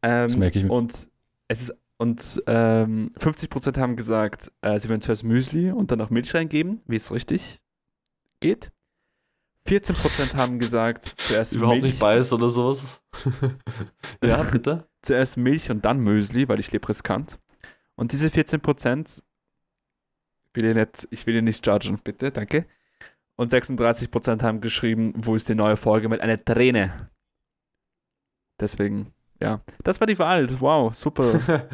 Das Ähm, merke ich mir. Und es ist und ähm, 50% haben gesagt, äh, sie würden zuerst Müsli und dann noch Milch reingeben, wie es richtig geht. 14% haben gesagt, zuerst Überhaupt Milch, nicht beiß oder sowas. ja, bitte. zuerst Milch und dann Müsli, weil ich lebe riskant. Und diese 14% will ich nicht, ich will ihn nicht judgen, bitte, danke. Und 36% haben geschrieben, wo ist die neue Folge mit einer Träne. Deswegen, ja. Das war die Wahl. Wow, super.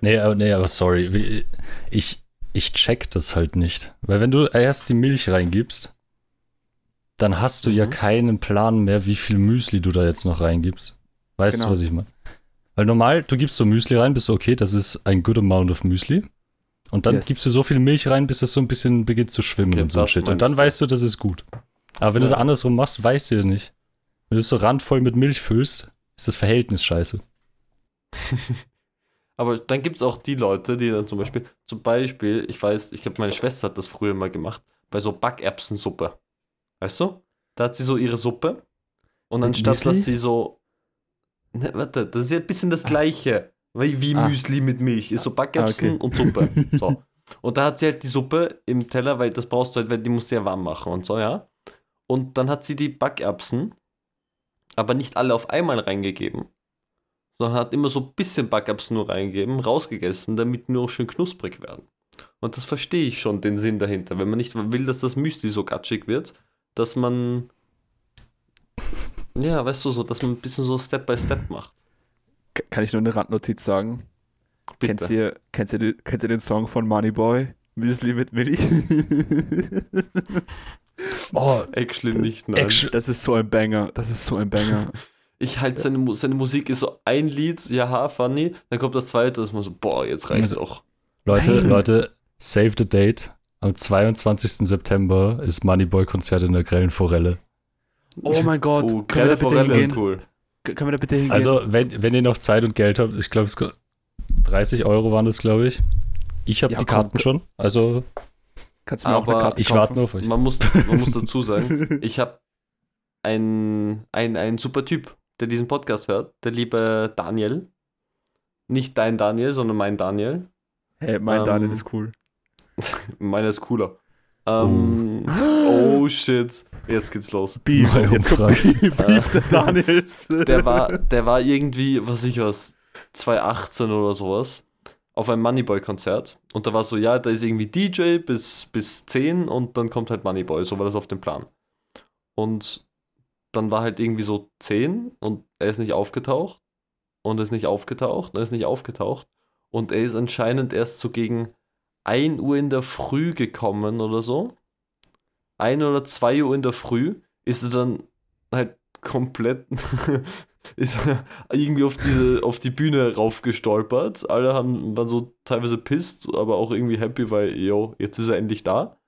Nee, aber, nee, aber sorry. Ich, ich check das halt nicht. Weil wenn du erst die Milch reingibst, dann hast du ja Mhm. keinen Plan mehr, wie viel Müsli du da jetzt noch reingibst. Weißt Genau. du, was ich meine? Weil normal, du gibst so Müsli rein, bist du okay, das ist ein good amount of Müsli. Und dann Yes. gibst du so viel Milch rein, bis es so ein bisschen beginnt zu schwimmen Ja, und so das Shit. Und dann du. weißt du, das ist gut. Aber wenn du es Ja. andersrum machst, weißt du ja nicht. Wenn du es so randvoll mit Milch füllst, ist das Verhältnis scheiße. Aber dann gibt es auch die Leute, die dann zum Beispiel, zum Beispiel, ich weiß, ich glaube, meine Schwester hat das früher mal gemacht, bei so Backerbsensuppe. Weißt du? Da hat sie so ihre Suppe und anstatt dass sie so. Ne, warte, das ist ja ein bisschen das Gleiche. Wie, wie Ah. Müsli mit Milch. Ist so Backerbsen Ah, okay. und Suppe. So. Und da hat sie halt die Suppe im Teller, weil das brauchst du halt, weil die musst du ja warm machen und so, ja. Und dann hat sie die Backerbsen, aber nicht alle auf einmal reingegeben, sondern hat immer so ein bisschen Backerbsen nur reingegeben, rausgegessen, damit die nur schön knusprig werden. Und das verstehe ich schon, den Sinn dahinter. Wenn man nicht will, dass das Müsli so gatschig wird, dass man. Ja, weißt du so, dass man ein bisschen so Step by Step macht. Kann ich nur eine Randnotiz sagen? Bitte. Kennst ihr, kennst, ihr, den- kennt ihr den Song von Moneyboy? Müsli mit Milch? Oh, Actually nicht, nein. Action. Das ist so ein Banger. Das ist so ein Banger. Ich halt, seine, seine Musik ist so ein Lied, ja, funny, dann kommt das zweite, das ist man so, boah, jetzt reicht's auch. Leute, Nein. Leute, save the date. Am 22. September ist Moneyboy-Konzert in der Grellen Forelle. Oh mein Gott. Oh, Grelle Forelle ist cool. Können wir da bitte hingehen? Also, wenn, wenn ihr noch Zeit und Geld habt, ich glaube, es ko- 30 Euro waren das, glaube ich. Ich habe Ja, die komm. Karten schon. Also, kannst du mir auch eine aber Karte ich kaufen? warte nur auf euch. Man muss, man muss dazu sagen, ich habe einen ein super Typ, der diesen Podcast hört, der liebe Daniel. Nicht dein Daniel, sondern mein Daniel. Hey, mein Ähm, Daniel ist cool. Meiner ist cooler. Ähm, oh shit, jetzt geht's los. Beef. Jetzt kommt Äh, Beef, Beef der Daniels. Der war, der war irgendwie, was ich was, 2018 oder sowas, auf einem Moneyboy-Konzert. Und da war so, ja, da ist irgendwie DJ bis, bis 10 und dann kommt halt Moneyboy, so war das auf dem Plan. Und dann war halt irgendwie so 10 und er ist nicht aufgetaucht. Und er ist nicht aufgetaucht, und er ist nicht aufgetaucht. Und er ist anscheinend erst so gegen 1 Uhr in der Früh gekommen oder so. 1 oder 2 Uhr in der Früh ist er dann halt komplett ist irgendwie auf diese auf die Bühne raufgestolpert. Alle haben waren so teilweise pisst, aber auch irgendwie happy, weil yo, jetzt ist er endlich da.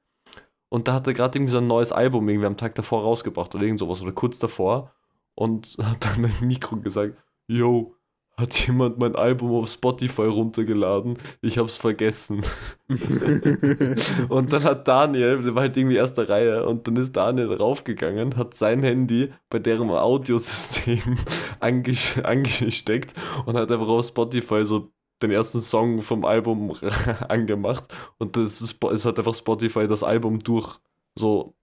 Und da hat er gerade irgendwie so ein neues Album irgendwie am Tag davor rausgebracht oder irgend sowas oder kurz davor und hat dann im Mikro gesagt, yo, hat jemand mein Album auf Spotify runtergeladen? Ich hab's vergessen. Und dann hat Daniel, der war halt irgendwie erster Reihe, und dann ist Daniel raufgegangen, hat sein Handy bei deren Audiosystem anges angesteckt und hat einfach auf Spotify so den ersten Song vom Album angemacht und das ist, es hat einfach Spotify das Album durch so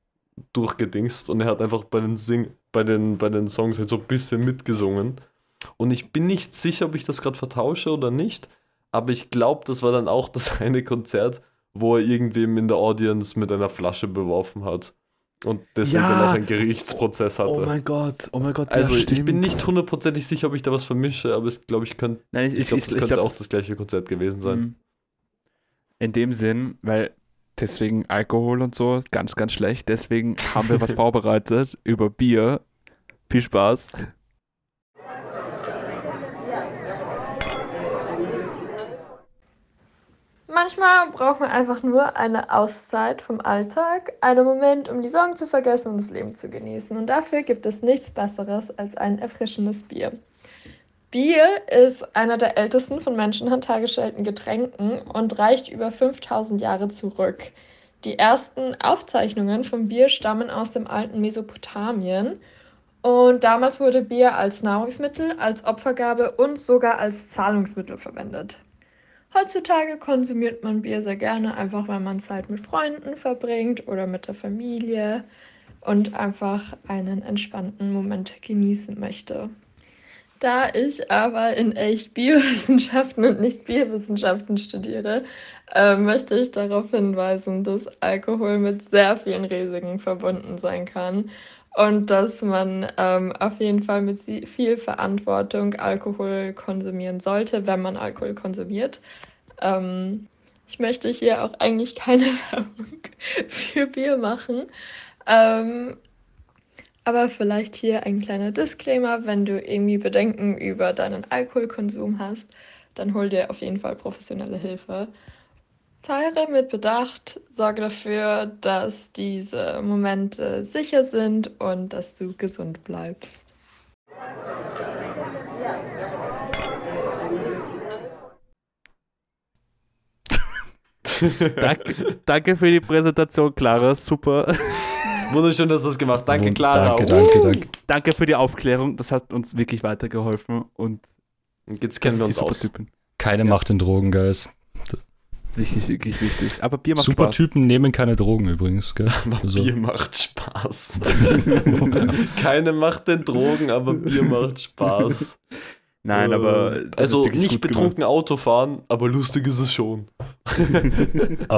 durchgedingst und er hat einfach bei den Sing bei den bei den Songs halt so ein bisschen mitgesungen und ich bin nicht sicher, ob ich das gerade vertausche oder nicht, aber ich glaube, das war dann auch das eine Konzert, wo er irgendwem in der Audience mit einer Flasche beworfen hat und deswegen Ja. dann auch einen Gerichtsprozess hatte. Oh mein Gott, oh mein Gott. ja, also ich bin nicht hundertprozentig sicher, ob ich da was vermische, aber ich glaube, ich könnte, Nein, ich, ich ich, glaube, ich, das ich könnte glaub, auch das gleiche Konzert gewesen sein. Mhm. In dem Sinn, weil deswegen Alkohol und so ist ganz, ganz schlecht. Deswegen haben wir was vorbereitet über Bier. Viel Spaß. Manchmal braucht man einfach nur eine Auszeit vom Alltag, einen Moment, um die Sorgen zu vergessen und das Leben zu genießen. Und dafür gibt es nichts Besseres als ein erfrischendes Bier. Bier ist einer der ältesten von Menschenhand hergestellten Getränken und reicht über 5000 Jahre zurück. Die ersten Aufzeichnungen vom Bier stammen aus dem alten Mesopotamien und damals wurde Bier als Nahrungsmittel, als Opfergabe und sogar als Zahlungsmittel verwendet. Heutzutage konsumiert man Bier sehr gerne, einfach weil man Zeit mit Freunden verbringt oder mit der Familie und einfach einen entspannten Moment genießen möchte. Da ich aber in echt Biowissenschaften und nicht Bierwissenschaften studiere, äh, möchte ich darauf hinweisen, dass Alkohol mit sehr vielen Risiken verbunden sein kann und dass man ähm, auf jeden Fall mit viel Verantwortung Alkohol konsumieren sollte, wenn man Alkohol konsumiert. Ähm, ich möchte hier auch eigentlich keine Werbung für Bier machen. Ähm, Aber vielleicht hier ein kleiner Disclaimer, wenn du irgendwie Bedenken über deinen Alkoholkonsum hast, dann hol dir auf jeden Fall professionelle Hilfe. Feiere mit Bedacht, sorge dafür, dass diese Momente sicher sind und dass du gesund bleibst. Danke, danke für die Präsentation, Clara. Super. Wunderschön, dass du es gemacht hast. Danke, Und Clara. Danke, Uh. danke, danke. Danke für die Aufklärung. Das hat uns wirklich weitergeholfen. Und Jetzt kennen wir uns aus. Keine Macht in Drogen, Guys. Wichtig, wirklich wichtig. Aber Bier macht Spaß. Supertypen nehmen keine Drogen übrigens, gell? Aber Also- Bier macht Spaß. Keine macht den Drogen, aber Bier macht Spaß. Nein, Äh, aber. ist Also nicht betrunken Auto fahren, aber lustig ist es schon.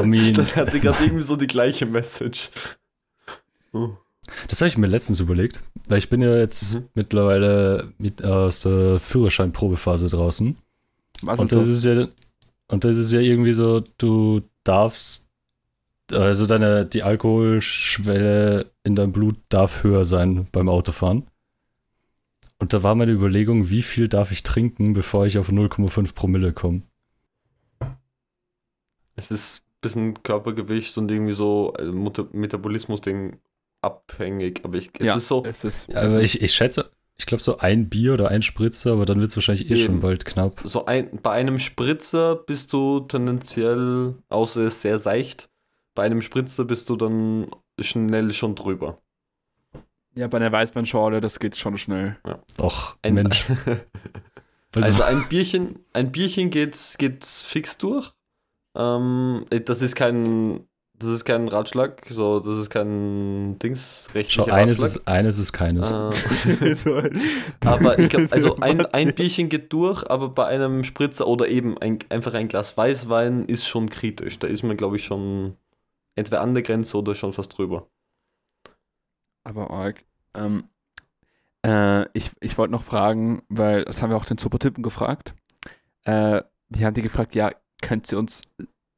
Mean, Das hatte gerade irgendwie so die gleiche Message. Oh. das habe ich mir letztens überlegt, weil ich bin ja jetzt Mhm. mittlerweile mit, aus der Führerscheinprobephase draußen. gemacht. Was Und ist das ist ja, und das ist ja irgendwie so, du darfst, also deine, die Alkoholschwelle in deinem Blut darf höher sein beim Autofahren. Und da war meine Überlegung, wie viel darf ich trinken, bevor ich auf 0,5 Promille komme. Es ist ein bisschen Körpergewicht und irgendwie so äh, Metabolismus-Ding abhängig. Aber ich, es ja, ist so, Es ist, es Also ist, ich, ich schätze, ich glaube so ein Bier oder ein Spritzer, aber dann wird es wahrscheinlich eh Eben. schon bald knapp. so ein, bei einem Spritzer bist du tendenziell, außer es ist sehr seicht, bei einem Spritzer bist du dann schnell schon drüber. ja, bei einer Weißweinschorle, das geht schon schnell. Och, Ein, Mensch. Also, Also ein Bierchen, ein Bierchen geht, geht fix durch. Ähm, das ist kein, das ist kein Ratschlag, so, das ist kein Dings, schau, rechtlicher eines Ratschlag. ist, eines ist keines. Äh, aber ich glaube, also ein, ein Bierchen geht durch, aber bei einem Spritzer oder eben ein, einfach ein Glas Weißwein ist schon kritisch. Da ist man, glaube ich, schon entweder an der Grenze oder schon fast drüber. Aber arg. Ähm, äh, ich ich wollte noch fragen, weil das haben wir auch den Supertypen gefragt. Äh, die haben die gefragt, ja, könnt ihr uns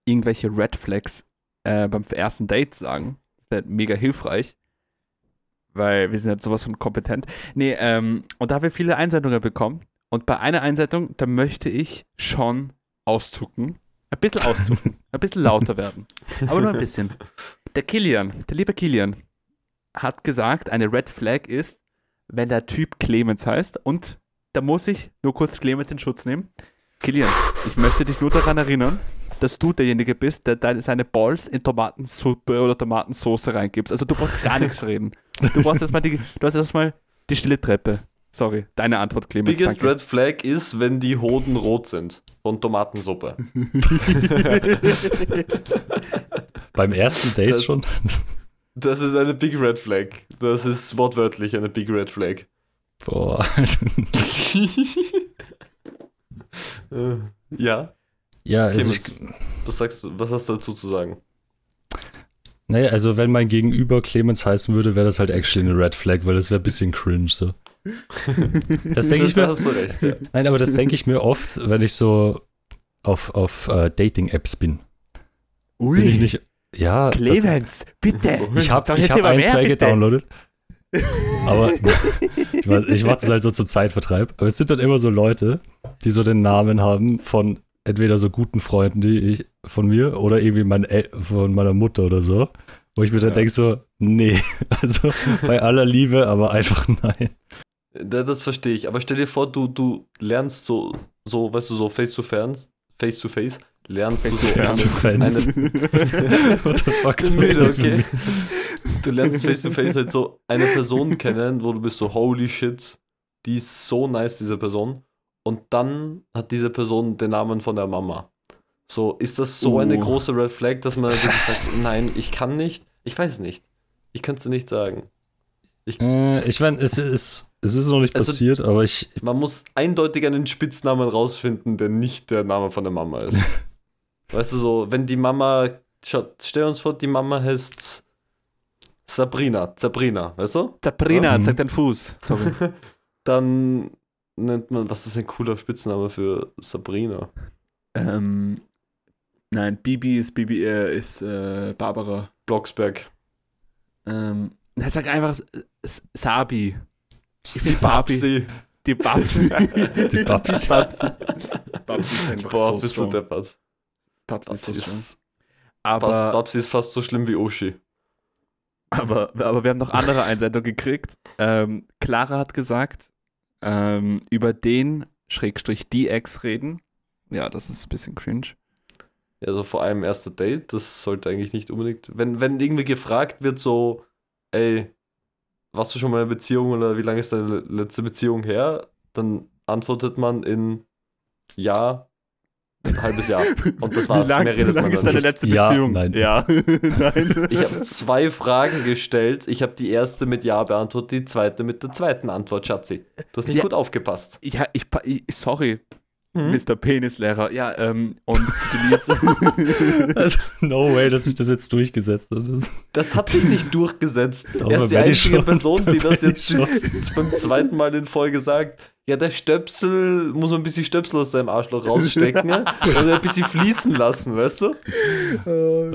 irgendwelche Red Flags äh, beim ersten Date sagen? Das wäre mega hilfreich. Weil wir sind jetzt sowas von kompetent. Nee, ähm, und da haben wir viele Einsendungen bekommen. Und bei einer Einsendung, da möchte ich schon auszucken. Ein bisschen auszucken. ein bisschen lauter werden. Aber nur ein bisschen. Der Kilian, der liebe Kilian, hat gesagt, eine Red Flag ist, wenn der Typ Clemens heißt. Und da muss ich nur kurz Clemens in Schutz nehmen. Kilian, ich möchte dich nur daran erinnern, dass du derjenige bist, der deine, seine Balls in Tomatensuppe oder Tomatensauce reingibst. Also du brauchst gar nichts reden. Du brauchst erstmal die, du hast erstmal die stille Treppe. Sorry, deine Antwort, Clemens. Biggest danke. Red Flag ist, wenn die Hoden rot sind. Von Tomatensuppe. Beim ersten Date Das- schon? Das ist eine Big Red Flag. Das ist wortwörtlich eine Big Red Flag. Boah. Äh, ja, ja, also ich, Clemens, was sagst du, was hast du dazu zu sagen? naja, also wenn mein Gegenüber Clemens heißen würde, wäre das halt actually eine Red Flag, weil das wäre ein bisschen cringe so. Das denke ich mir, hast du recht, ja. nein, aber das denke ich mir oft, wenn ich so auf, auf äh, Dating-Apps bin. Ui, Bin ich nicht, ja, das, Clemens, bitte. ich habe ich hab ein, mehr, zwei bitte. gedownloadet. Aber ich, mache das halt so zum Zeitvertreib. Aber es sind dann immer so Leute, die so den Namen haben von entweder so guten Freunden, die ich von mir oder irgendwie mein El von meiner Mutter oder so. Wo ich mir dann Ja. denke so, nee, also bei aller Liebe, aber einfach nein. Da- Das verstehe ich. Aber stell dir vor, du, du lernst so, so, weißt du, so face to face, face to face, lernst du so Face to eine, face. eine, What the fuck? Ist okay. Du lernst face to face halt so eine Person kennen, wo du bist so, holy shit, die ist so nice, diese Person. Und dann hat diese Person den Namen von der Mama. So, ist das so Uh. eine große Red Flag, dass man wirklich sagt, nein, ich kann nicht? Ich weiß es nicht. Ich könnte es nicht sagen. Äh, ich meine, es ist, es ist noch nicht Also- passiert, aber ich, Man muss eindeutig einen Spitznamen rausfinden, der nicht der Name von der Mama ist. weißt du so, wenn die Mama, schau, stell uns vor, die Mama heißt Sabrina, Sabrina, weißt du? Sabrina, Mhm. zeig deinen Fuß. Sorry. Dann nennt man, was ist ein cooler Spitzname für Sabrina? ähm, nein, Bibi ist Bibi, äh, ist äh, Barbara. Blocksberg. Ähm, Na, sag einfach S- Sabi. Sabi. Babsi. Die Babsi. Die Babsi. Babsi. Babsi ist einfach Boah, so bist du strong. deppert. Babsi ist so Babsi ist, Aber, Babs- Babsi ist fast so schlimm wie Oshi. aber, aber wir haben noch andere Einsendungen gekriegt. Ähm, Clara hat gesagt, ähm, über den Schrägstrich die Ex reden. Ja, das ist ein bisschen cringe. Also vor allem erster Date, das sollte eigentlich nicht unbedingt. Wenn, wenn irgendwie gefragt wird, so, ey, warst du schon mal in Beziehung oder wie lange ist deine letzte Beziehung her? Dann antwortet man in Ja, ein halbes Jahr. Und das war's. Wie lang, Mehr wie redet lang man ist dann deine letzte Ja, Beziehung? nein. Ja, nein. Ich habe zwei Fragen gestellt. Ich habe die erste mit Ja beantwortet, die zweite mit der zweiten Antwort, Schatzi. Du hast nicht Ja. gut aufgepasst. Ja, ich, pa- ich sorry, Mhm. Mr. Penislehrer. Ja, ähm, und. Also, no way, dass sich das jetzt durchgesetzt hat. Das- hat sich nicht durchgesetzt. Doch, er ist die ich einzige schon- Person, die das wenn jetzt, ich schon. jetzt beim zweiten Mal in Folge sagt. Ja, der Stöpsel muss man ein bisschen Stöpsel aus seinem Arschloch rausstecken ja? und ein bisschen fließen lassen, weißt du?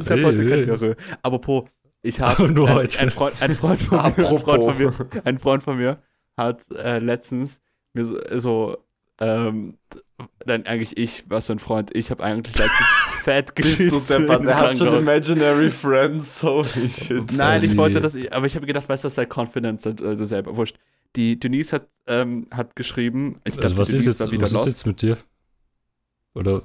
ich hab heute. Apropos, ich habe Nur ein, heute. ein, Freund, ein, Freund von mir, ein. Freund von mir, ein Freund von mir hat äh, letztens mir so, so ähm, dann eigentlich ich, was für ein Freund, ich habe eigentlich letztens fett Bist du geschissen. deppert? im Er hat schon. Imaginary Friends. Holy shit. Nein, ich wollte das, aber ich habe gedacht, weißt du, was sei Confidence, also selber, wurscht. Die Denise hat, ähm, hat geschrieben, ich glaube, Also, was ist jetzt, was ist jetzt mit dir? Oder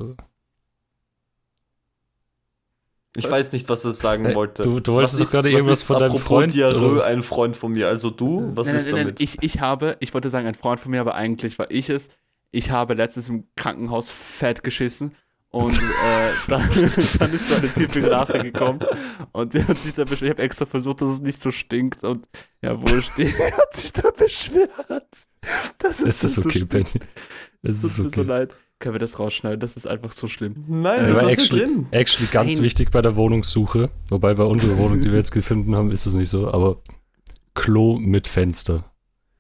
Ich weiß nicht, was er sagen Äh, wollte. du- du wolltest doch gerade was irgendwas ist von deinem Freund, Diarrhoe, ein Freund von mir. Also du, was nein, ist nein, nein, damit? Ich, ich habe, ich wollte sagen, ein Freund von mir, aber eigentlich war ich es. Ich habe letztens im Krankenhaus fett geschissen und äh, dann, dann ist so eine Typin nachgekommen und die hat sich da beschwert. Ich habe extra versucht, dass es nicht so stinkt und ja, wurscht, die hat sich da beschwert. Das ist das so okay, schlimm. Benny? Es Das ist tut mir so okay. leid. Können wir das rausschneiden? Das ist einfach so schlimm. Nein, das ist actually, drin. actually ganz Nein. wichtig bei der Wohnungssuche, wobei bei unserer Wohnung, die wir jetzt gefunden haben, ist es nicht so, aber Klo mit Fenster.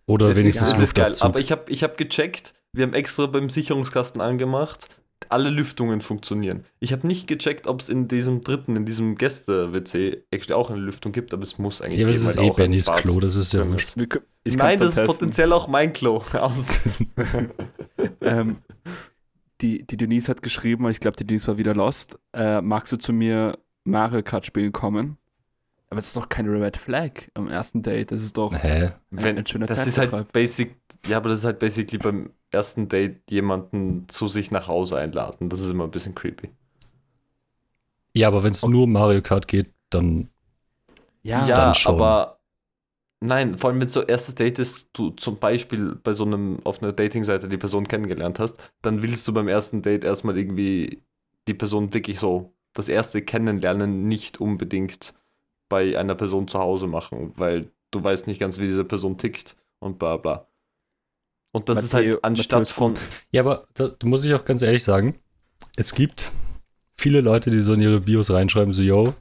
Oder ist, wenigstens ist geil, aber ich habe ich hab gecheckt, wir haben extra beim Sicherungskasten angemacht, alle Lüftungen funktionieren. Ich habe nicht gecheckt, ob es in diesem dritten, in diesem Gäste-WC actually auch eine Lüftung gibt, aber es muss eigentlich ja, aber geben, das ist weil eh Bennys Klo, das ist ja wurscht. Nein, das ist testen. potenziell auch mein Klo. Aus. ähm, die, die Denise hat geschrieben, ich glaube, die Denise war wieder lost. Äh, magst du zu mir Mario Kart spielen kommen? Aber das ist doch keine Red Flag am ersten Date. Das ist doch. Hä? Wenn, ein schöner das ist halt basic, ja, aber das ist halt basically beim ersten Date jemanden zu sich nach Hause einladen. Das ist immer ein bisschen creepy. Ja, aber wenn es nur Mario Kart geht, dann Ja, ja, dann schon. aber nein, vor allem wenn so erstes Date ist, du zum Beispiel bei so einem auf einer Dating-Seite die Person kennengelernt hast, dann willst du beim ersten Date erstmal irgendwie die Person wirklich so das erste Kennenlernen nicht unbedingt bei einer Person zu Hause machen, weil du weißt nicht ganz, wie diese Person tickt und bla bla. Und das ist Matteo- halt anstatt Matthäus von Ja, aber da, da muss ich auch ganz ehrlich sagen, es gibt viele Leute, die so in ihre Bios reinschreiben, so, yo,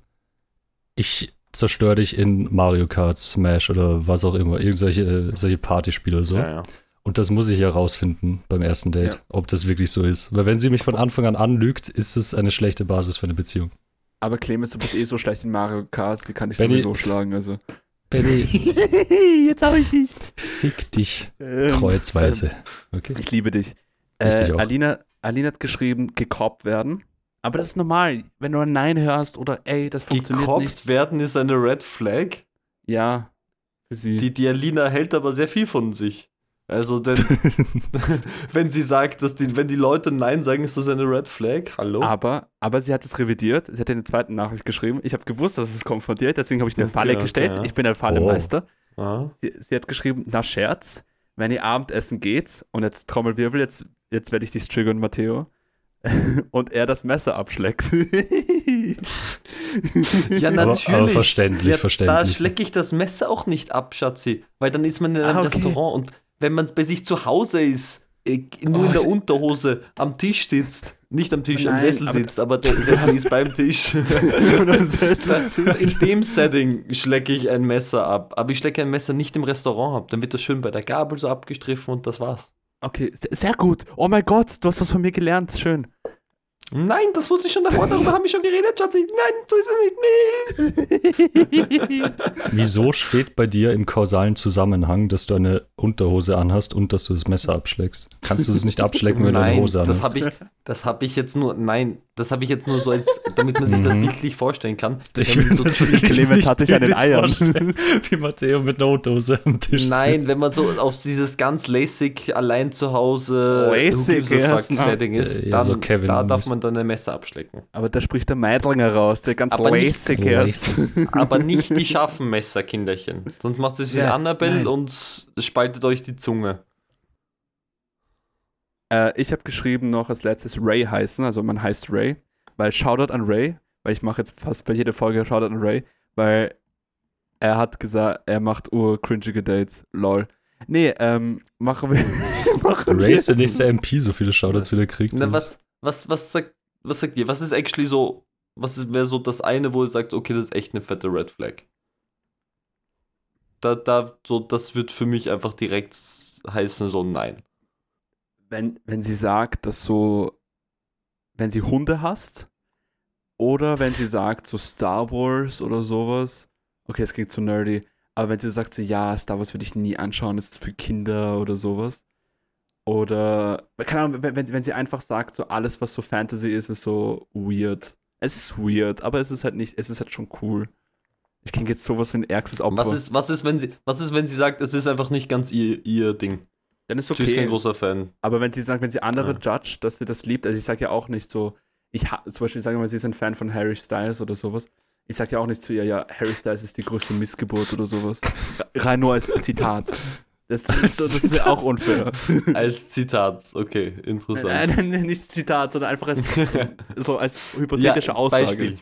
ich zerstöre dich in Mario Kart, Smash oder was auch immer, irgendwelche äh, solche Partyspiele oder so. ja, ja. Und das muss ich ja rausfinden beim ersten Date, Ja. ob das wirklich so ist. Weil wenn sie mich von Anfang an anlügt, ist es eine schlechte Basis für eine Beziehung. Aber Clemens, du bist eh so schlecht in Mario Kart, die kann ich Benny- sowieso schlagen. Also. Benny, Jetzt habe ich dich. fick dich Ähm, kreuzweise. Okay. Ich liebe dich. Ich dich Äh, auch. Alina, Alina hat geschrieben, gekoppt werden. Aber das ist normal. Wenn du ein Nein hörst oder ey, das funktioniert Gekoppt nicht. werden ist eine Red Flag. Ja, für sie. Die, die Alina hält aber sehr viel von sich. Also, denn, wenn sie sagt, dass die, wenn die Leute Nein sagen, ist das eine Red Flag. Hallo? aber, aber sie hat es revidiert. Sie hat in der zweiten Nachricht geschrieben. Ich habe gewusst, dass es dir, deswegen habe ich eine Okay, Falle okay, gestellt. ja. Ich bin ein Fallemeister. Ah. Sie, sie hat geschrieben, na Scherz, wenn ihr Abendessen geht und jetzt Trommelwirbel, jetzt, jetzt werde ich dich triggern, Matteo. und er das Messer abschlägt. Ja, Aber- natürlich. aber verständlich, ja, verständlich. Da schlecke ich das Messer auch nicht ab, Schatzi. Weil dann ist man in einem Ah, okay. Restaurant und wenn man bei sich zu Hause ist, äh, nur Oh, in der Unterhose am Tisch sitzt, nicht am Tisch, am Nein, Sessel aber- sitzt, aber der Sessel ist beim Tisch. in dem Setting schlecke ich ein Messer ab. Aber ich schlecke ein Messer nicht im Restaurant ab. Dann wird das schön bei der Gabel so abgestriffen und das war's. okay, se- sehr gut. Oh mein Gott, du hast was von mir gelernt. Schön. Nein, das wusste ich schon davor, darüber haben wir schon geredet, Schatzi. Nein, so ist es nicht. Nee. Wieso steht bei dir im kausalen Zusammenhang, dass du eine Unterhose anhast und dass du das Messer abschlägst? Kannst du es nicht abschlecken, wenn du eine Nein, Hose das anhast? habe ich, das habe ich jetzt nur, nein, das habe ich jetzt nur so als, damit man sich das Mhm. bildlich vorstellen kann. Ich will so das zwischen- wirklich Clemens nicht hat dich an den Eiern. Wie Matteo mit einer Unterhose am Tisch Nein, sitzt. wenn man so auf dieses ganz LASIK allein zu Hause LASIK, a ja. Setting ist, Äh, ja, dann so Kevin da darf man dann ein Messer abschlecken. Aber da spricht der Meidlinger raus, der ganz Aber basic ist. Aber nicht die scharfen Messer, Kinderchen. Sonst macht es wie Ja, Annabelle nein. und spaltet euch die Zunge. Äh, ich habe geschrieben noch als letztes Ray heißen, also man heißt Ray, weil Shoutout an Ray, weil ich mache jetzt fast bei jeder Folge Shoutout an Ray, weil er hat gesagt, er macht urcringige Dates, lol. Nee, ähm, machen wir. machen Ray ist der nächste MP, so viele Shoutouts wieder kriegt. Na, was, was, was, sagt, was sagt ihr? Was ist actually so, was ist- wäre so das eine, wo ihr sagt, okay, das ist echt eine fette Red Flag? Da, da, so, das wird für mich einfach direkt heißen, so nein. Wenn, wenn sie sagt, dass so, wenn sie Hunde hasst, oder wenn sie sagt, so Star Wars oder sowas, okay, es klingt zu nerdy, aber wenn sie sagt, so, ja, Star Wars würde ich nie anschauen, ist für Kinder oder sowas, oder, keine Ahnung, wenn, wenn, sie einfach sagt, so alles, was so Fantasy ist, ist so weird. Es ist weird, aber es ist halt nicht, es ist halt schon cool. Ich klinge jetzt sowas wie ein ärgstes Opfer. Was ist, was, ist, wenn sie, was ist, wenn sie sagt, es ist einfach nicht ganz ihr, ihr Ding? Dann ist Sie ist kein okay. großer Fan. Aber wenn sie sagt, wenn sie andere Ja. judge, dass sie das liebt, also ich sage ja auch nicht so, ich ha- zum Beispiel sagen wir mal, sie ist ein Fan von Harry Styles oder sowas. Ich sage ja auch nicht zu ihr, ja, Harry Styles ist die größte Missgeburt oder sowas. Rein nur als Zitat. Das, das, das ist ja auch unfair. Als Zitat, okay, interessant. Nein, nein, nein, nicht Zitat, sondern einfach als, so als hypothetische Aussage. Beispiel.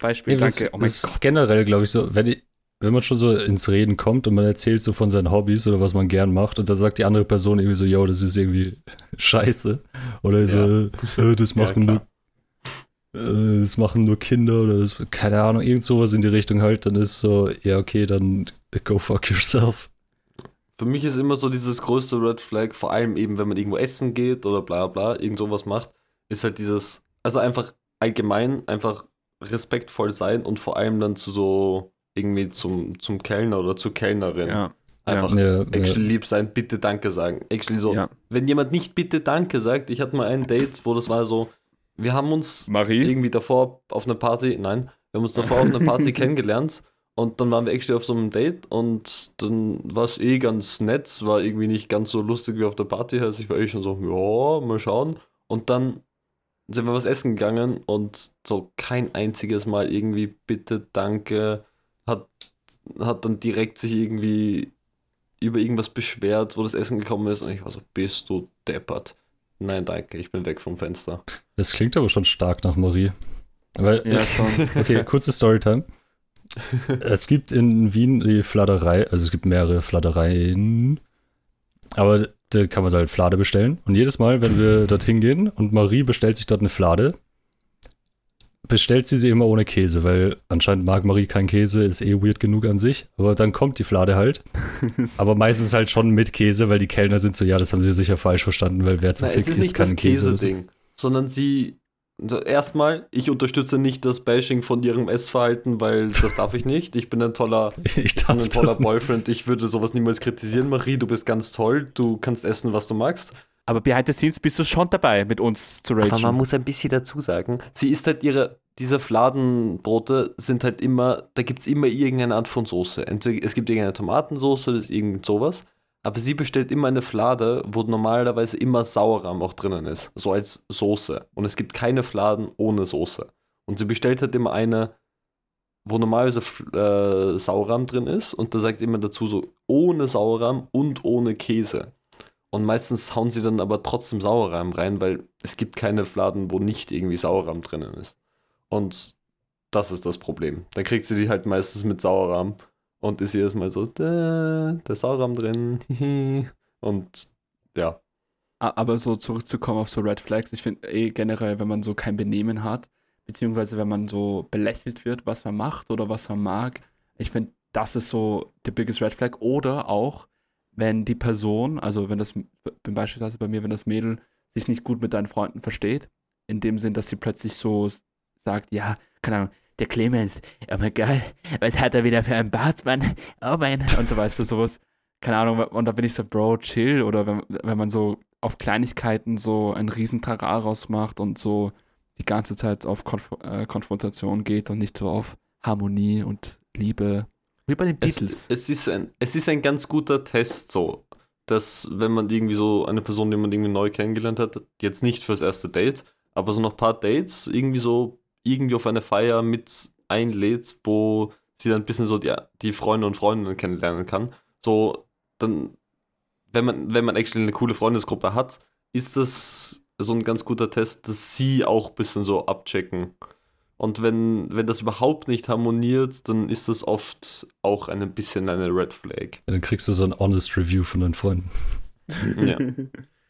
Beispiel, Ja, das, danke. Oh mein das Gott. generell, glaube ich, so, wenn, die, wenn man schon so ins Reden kommt und man erzählt so von seinen Hobbys oder was man gern macht und dann sagt die andere Person irgendwie so, yo, das ist irgendwie scheiße. Oder so, äh, das Ja, machen nur äh, das machen nur Kinder oder das, keine Ahnung, irgend sowas in die Richtung halt, dann ist so, ja, okay, dann go fuck yourself. Für mich ist immer so dieses größte Red Flag, vor allem eben, wenn man irgendwo essen geht oder bla bla, irgend sowas macht, ist halt dieses, also einfach allgemein, einfach respektvoll sein und vor allem dann zu so irgendwie zum, zum Kellner oder zur Kellnerin Ja, einfach Ja, actually lieb sein, bitte Danke sagen. Actually so, ja. wenn jemand nicht bitte Danke sagt, ich hatte mal ein Date, wo das war so, wir haben uns Marie? irgendwie davor auf einer Party, nein, wir haben uns davor auf einer Party kennengelernt und dann waren wir actually auf so einem Date und dann war es eh ganz nett, es war irgendwie nicht ganz so lustig wie auf der Party, also ich war eh schon so, ja, mal schauen und dann sind wir was essen gegangen und so kein einziges Mal irgendwie bitte, danke, hat, hat dann direkt sich irgendwie über irgendwas beschwert, wo das Essen gekommen ist und ich war so, bist du deppert. Nein, danke, ich bin weg vom Fenster. Das klingt aber schon stark nach Marie. Weil, Ja, schon. okay, kurze Storytime. Es gibt in Wien die Fladerei, also es gibt mehrere Fladereien, aber da kann man halt Flade bestellen. Und jedes Mal, wenn wir dorthin gehen und Marie bestellt sich dort eine Flade, bestellt sie sie immer ohne Käse, weil anscheinend mag Marie keinen Käse, ist eh weird genug an sich. Aber dann kommt die Flade halt. aber meistens halt schon mit Käse, weil die Kellner sind so, ja, das haben sie sicher falsch verstanden, weil wer zu Na, viel es ist das kann Käse. Käse-Ding, sondern sie. Erstmal, ich unterstütze nicht das Bashing von ihrem Essverhalten, weil das darf ich nicht. Ich bin ein toller, Ich bin ein toller. Boyfriend. Ich würde sowas niemals kritisieren. Marie, du bist ganz toll. Du kannst essen, was du magst. Aber behind the scenes bist du schon dabei, mit uns zu Aber man ragen. muss ein bisschen dazu sagen, sie isst halt ihre, diese Fladenbrote sind halt immer, da gibt es immer irgendeine Art von Soße. Entweder es gibt irgendeine Tomatensoße, das ist irgend sowas. Aber sie bestellt immer eine Flade, wo normalerweise immer Sauerrahm auch drinnen ist. So als Soße. Und es gibt keine Fladen ohne Soße. Und sie bestellt halt immer eine, wo normalerweise äh, Sauerrahm drin ist. Und da sagt immer dazu so, ohne Sauerrahm und ohne Käse. Und meistens hauen sie dann aber trotzdem Sauerrahm rein, weil es gibt keine Fladen, wo nicht irgendwie Sauerrahm drinnen ist. Und das ist das Problem. Dann kriegt sie die halt meistens mit Sauerrahm und ist jedes Mal so, da, ist Sauerrahm drin. hihi." und ja. Aber so zurückzukommen auf so Red Flags, ich finde eh generell, wenn man so kein Benehmen hat, beziehungsweise wenn man so belächelt wird, was man macht oder was man mag, ich finde, das ist so der biggest Red Flag. Oder auch, wenn die Person, also wenn das, beispielsweise bei mir, wenn das Mädel sich nicht gut mit deinen Freunden versteht, in dem Sinn, dass sie plötzlich so sagt, ja, keine Ahnung, der Clemens, oh mein Gott, was hat er wieder für einen Bart, Mann? Oh mein, und du weißt du, sowas, keine Ahnung, und da bin ich so, Bro, chill, oder wenn, wenn man so auf Kleinigkeiten so einen riesen Trara rausmacht und so die ganze Zeit auf Konf äh, Konfrontation geht und nicht so auf Harmonie und Liebe. Wie bei den Es, Beatles. es, ist ein, es ist ein ganz guter Test so, dass wenn man irgendwie so eine Person, die man irgendwie neu kennengelernt hat, jetzt nicht fürs erste Date, aber so noch ein paar Dates irgendwie so irgendwie auf eine Feier mit einlädt, wo sie dann ein bisschen so die, die Freunde und Freundinnen kennenlernen kann. So, dann, wenn man, wenn man actually eine coole Freundesgruppe hat, ist das so ein ganz guter Test, dass sie auch ein bisschen so abchecken. Und wenn, wenn das überhaupt nicht harmoniert, dann ist das oft auch ein bisschen eine Red Flag. Dann kriegst du so ein honest Review von deinen Freunden. Ja, ja,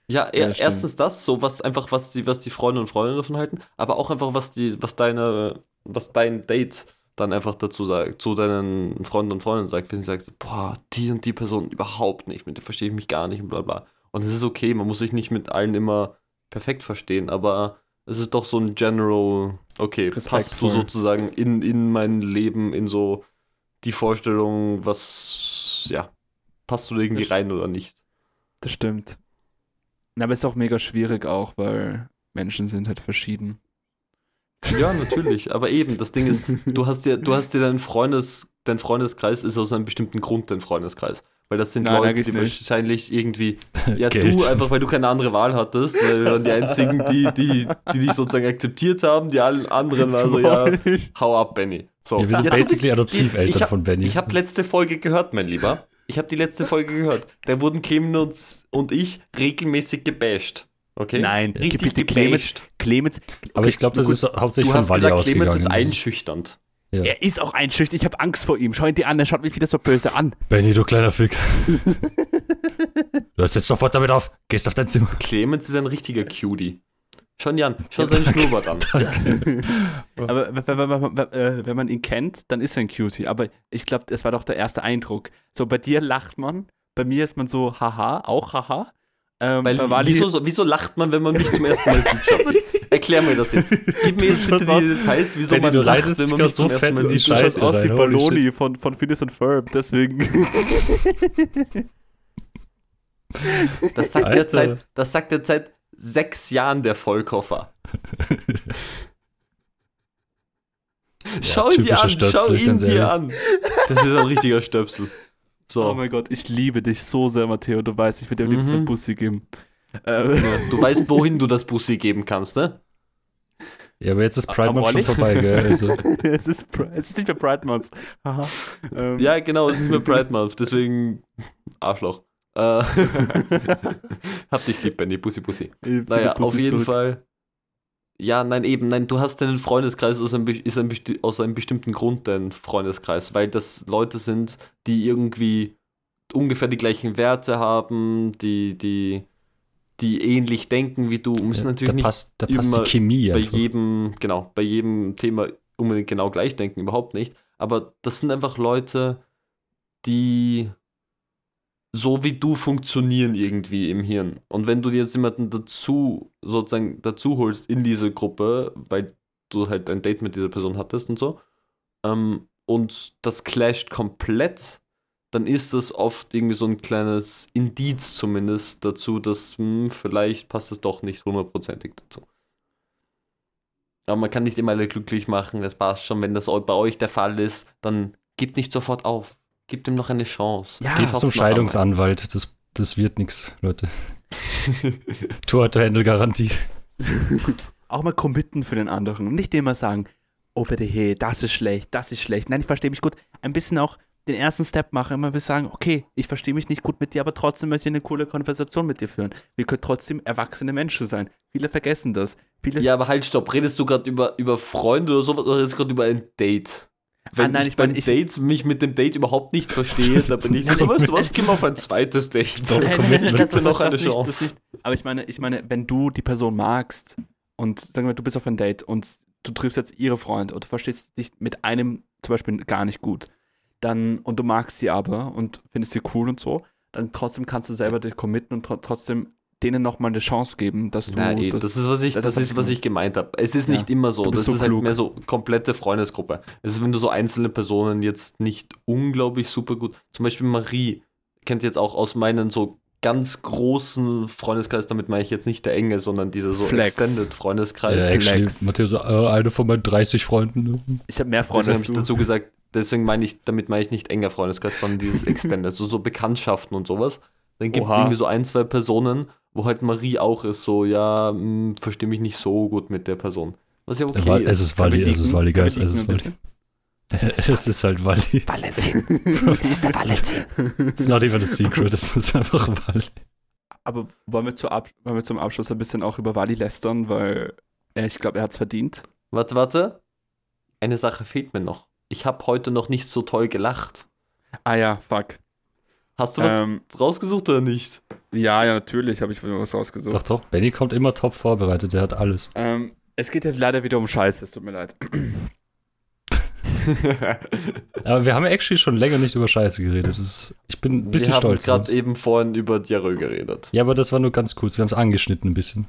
Ja, er, erstens das, so was einfach, was die, was die Freunde und Freundinnen davon halten, aber auch einfach, was die, was deine, was dein Date dann einfach dazu sagt, zu deinen Freunden und Freundinnen sagt, wenn sie sagt, boah, die und die Person überhaupt nicht, mit der verstehe ich mich gar nicht und bla bla. Und es ist okay, man muss sich nicht mit allen immer perfekt verstehen, aber es ist doch so ein general, okay, passt du sozusagen in, in mein Leben, in so die Vorstellung, was, ja, passt du da irgendwie rein oder nicht? Das stimmt. Aber es ist auch mega schwierig auch, weil Menschen sind halt verschieden. Ja, natürlich. Aber eben, das Ding ist, du hast dir, du hast dir deinen Freundes, dein Freundeskreis ist aus einem bestimmten Grund dein Freundeskreis. Weil das sind Nein, Leute, die nicht. wahrscheinlich irgendwie, ja, du einfach, weil du keine andere Wahl hattest, weil wir waren die einzigen, die, die, die dich sozusagen akzeptiert haben, die allen anderen waren so, ja, hau ab, Benny. So. Ja, wir sind ja, bist- basically Adoptiveltern ich von Benny. Ich habe letzte Folge gehört, mein Lieber. Ich habe die letzte Folge gehört. Da wurden Clemens und ich regelmäßig gebasht. Okay? Nein, richtig bitte Clemens. gebasht. Clemens, Aber ich glaube, das gut, ist hauptsächlich Du von hast Wally gesagt, Clemens ausgegangen. ist einschüchternd. Ja. er ist auch einschüchtern. Ich habe Angst vor ihm. Schau ihn dir an, er schaut mich wieder so böse an. Benny, du kleiner Fick. du hörst jetzt sofort damit auf. Gehst auf dein Zimmer. Clemens ist ein richtiger Cutie. Schau ihn an, schau seinen Schnurrbart an. Aber wenn, wenn, wenn, wenn, äh, wenn man ihn kennt, dann ist er ein Cutie. Aber ich glaube, das war doch der erste Eindruck. So, bei dir lacht man, bei mir ist man so, haha, auch haha. Ähm, Weil, bei Wally- wieso, so- wieso lacht man, wenn man mich zum ersten Mal sieht, Schatzi? Erklär mir das jetzt. Gib mir jetzt bitte die Details, wieso Benny, man du lacht, wenn man mich zum so ersten fett Mal sieht. Du Scheiße schaust aus wie Balloni von, von Phineas und Ferb, deswegen. Das sagt, der Alter. seit, das sagt der seit sechs Jahren der Vollkoffer. Schau ihn dir an, Stöpsel, schau ihn dir an. Das ist ein richtiger Stöpsel. So. Oh mein Gott, ich liebe dich so sehr, Matteo. Du weißt, ich würde dir am Mhm. liebsten einen Bussi geben. Äh, Du weißt, wohin du das Bussi geben kannst, ne? Ja, aber jetzt ist Pride Month schon vorbei, gell? Also, es, ist, es ist nicht mehr Pride Month. Ähm, Ja, genau, es ist nicht mehr Pride Month, deswegen Arschloch. Äh, hab dich lieb, Benny, Bussi, Bussi. Naja, Bussi auf jeden zurück. Fall. Ja, nein, eben, nein, du hast deinen Freundeskreis aus einem, ist ein, aus einem bestimmten Grund dein Freundeskreis, weil das Leute sind, die irgendwie ungefähr die gleichen Werte haben, die, die, die ähnlich denken wie du, müssen da natürlich nicht passt, da passt die immer Chemie bei einfach. jedem, genau, bei jedem Thema unbedingt genau gleich denken, überhaupt nicht. Aber das sind einfach Leute, die so wie du funktionieren irgendwie im Hirn. Und wenn du dir jetzt jemanden dazu, sozusagen dazu holst in diese Gruppe, weil du halt ein Date mit dieser Person hattest und so, ähm, und das clasht komplett, dann ist das oft irgendwie so ein kleines Indiz zumindest dazu, dass hm, vielleicht passt es doch nicht hundertprozentig dazu. Aber man kann nicht immer alle glücklich machen, das passt schon. Wenn das bei euch der Fall ist, dann gebt nicht sofort auf. Gebt ihm noch eine Chance. Ja, Geht zum Scheidungsanwalt. Das, das wird nichts, Leute. Tour-Handle-Garantie. Auch mal committen für den anderen. Und nicht immer sagen, oh bitte, hey, das ist schlecht, das ist schlecht. Nein, ich verstehe mich gut. Ein bisschen auch den ersten Step machen, immer bis sagen, okay, ich verstehe mich nicht gut mit dir, aber trotzdem möchte ich eine coole Konversation mit dir führen. Wir können trotzdem erwachsene Menschen sein. Viele vergessen das. Viele Ja, aber halt, stopp. Redest du gerade über, über Freunde oder sowas oder redest du gerade über ein Date? Wenn Ah, nein, ich, ich bei meine, Dates mich mit dem Date überhaupt nicht verstehe, dann bin ich so, weißt du was, geh mal auf ein zweites Date. Doch, Nein, nein, glaub, Gib mir noch eine nicht, Chance. nicht. Aber ich meine, ich meine, wenn du die Person magst und sagen wir, du bist auf ein Date und du triffst jetzt ihre Freunde und du verstehst dich mit einem zum Beispiel gar nicht gut, dann und du magst sie aber und findest sie cool und so, dann trotzdem kannst du selber dich committen und tro trotzdem denen nochmal eine Chance geben, dass du. Nein, eh, das, ist, was ich, das das hab ist, ich was gemeint. ich gemeint habe. Es ist Ja. nicht immer so. Das so ist halt klug. mehr so komplette Freundesgruppe. Es ist, wenn du so einzelne Personen jetzt nicht unglaublich super gut. Zum Beispiel Marie kennt jetzt auch aus meinen so ganz großen Freundeskreis, damit meine ich jetzt nicht der enge, sondern dieser so Flex. Extended Ja, Freundeskreis. actually, Flex. Matthias, so, äh, eine von meinen 30 Freunden. ich habe mehr Freunde Deswegen als habe ich dazu gesagt, deswegen meine ich, damit meine ich nicht enger Freundeskreis, sondern dieses Extended, so, so Bekanntschaften und sowas. Dann gibt es irgendwie so ein, zwei Personen, wo halt Marie auch ist, so, ja, verstehe mich nicht so gut mit der Person. Was ja okay Weil- ist. es ist Wally, es ist Wally, Guys, es ist Wally. Es ist halt Wally. Valentin. Das ist der Valentin. It's not even a secret, es ist einfach Wally. Aber wollen wir, Ab wollen wir zum Abschluss ein bisschen auch über Wally lästern, weil äh, ich glaube, er hat es verdient. Warte, warte. Eine Sache fehlt mir noch. Ich habe heute noch nicht so toll gelacht. Ah ja, fuck. Hast du was Ähm, rausgesucht oder nicht? ja, ja, natürlich habe ich was rausgesucht. Doch, doch, Benny kommt immer top vorbereitet, der hat alles. Ähm, es geht jetzt leider wieder um Scheiße, es tut mir leid. Aber wir haben actually schon länger nicht über Scheiße geredet. Das ist, ich bin ein bisschen Wir haben stolz. drauf. gerade eben vorhin über Diarrhoe geredet. Ja, aber das war nur ganz kurz. Wir haben es angeschnitten ein bisschen.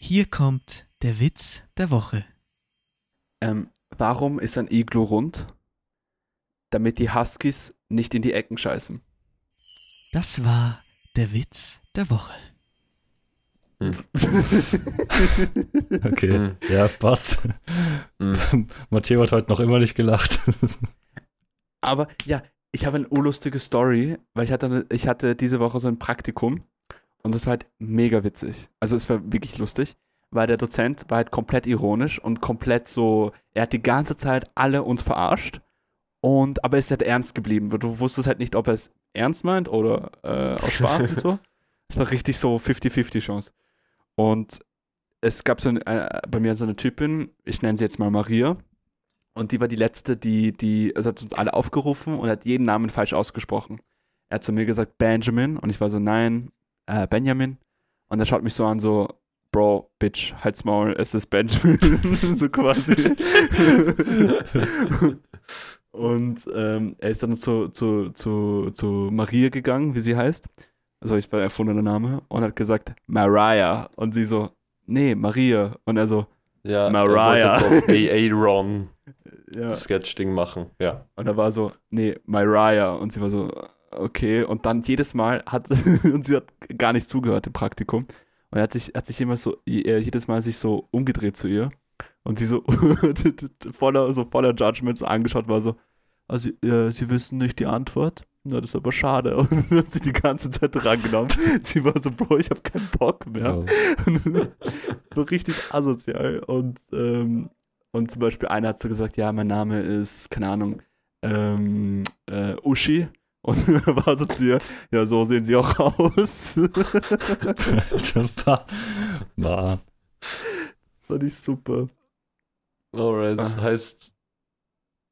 Hier kommt der Witz der Woche. Ähm, warum ist ein Iglo rund? Damit die Huskies nicht in die Ecken scheißen. Das war der Witz der Woche. Okay, Hm. ja, passt. Hm. Matteo hat heute noch immer nicht gelacht. Aber ja, ich habe eine urlustige Story, weil ich hatte, ich hatte diese Woche so ein Praktikum und das war halt mega witzig. Also es war wirklich lustig, weil der Dozent war halt komplett ironisch und komplett so, er hat die ganze Zeit alle uns verarscht und aber er ist halt ernst geblieben. Du wusstest halt nicht, ob er es ernst meint oder äh, aus Spaß und so. Es war richtig so 50-50 Chance. Und es gab so ein, äh, bei mir so eine Typin, ich nenne sie jetzt mal Maria. Und die war die letzte, die, die, also hat uns alle aufgerufen und hat jeden Namen falsch ausgesprochen. Er hat zu mir gesagt Benjamin und ich war so, nein, äh, Benjamin. Und er schaut mich so an, so, Bro, Bitch, halt's Maul, es ist Benjamin. so quasi. und ähm, er ist dann zu, zu, zu, zu Maria gegangen, wie sie heißt. Also ich war erfundener Name. Und hat gesagt, Mariah. Und sie so, nee, Maria. Und er so, Ja, Mariah. Aaron ja. Sketch-Ding machen. Ja. Und er war so, nee, Mariah. Und sie war so, okay. Und dann jedes Mal hat, und sie hat gar nicht zugehört im Praktikum. Und er hat sich, hat sich immer so, je- jedes Mal sich so umgedreht zu ihr. Und sie so voller, so voller Judgments angeschaut war so, also, äh, sie wissen nicht die Antwort? Na, das ist aber schade. Und dann hat sie die ganze Zeit drangenommen. Sie war so, Bro, ich habe keinen Bock mehr. Ja. so richtig asozial. Und, ähm, und zum Beispiel einer hat so gesagt, ja, mein Name ist, keine Ahnung, ähm, äh, Uschi. Und er war so zu ihr, ja, so sehen sie auch aus. War- war- Fand ich super. Alright. Ah. Heißt,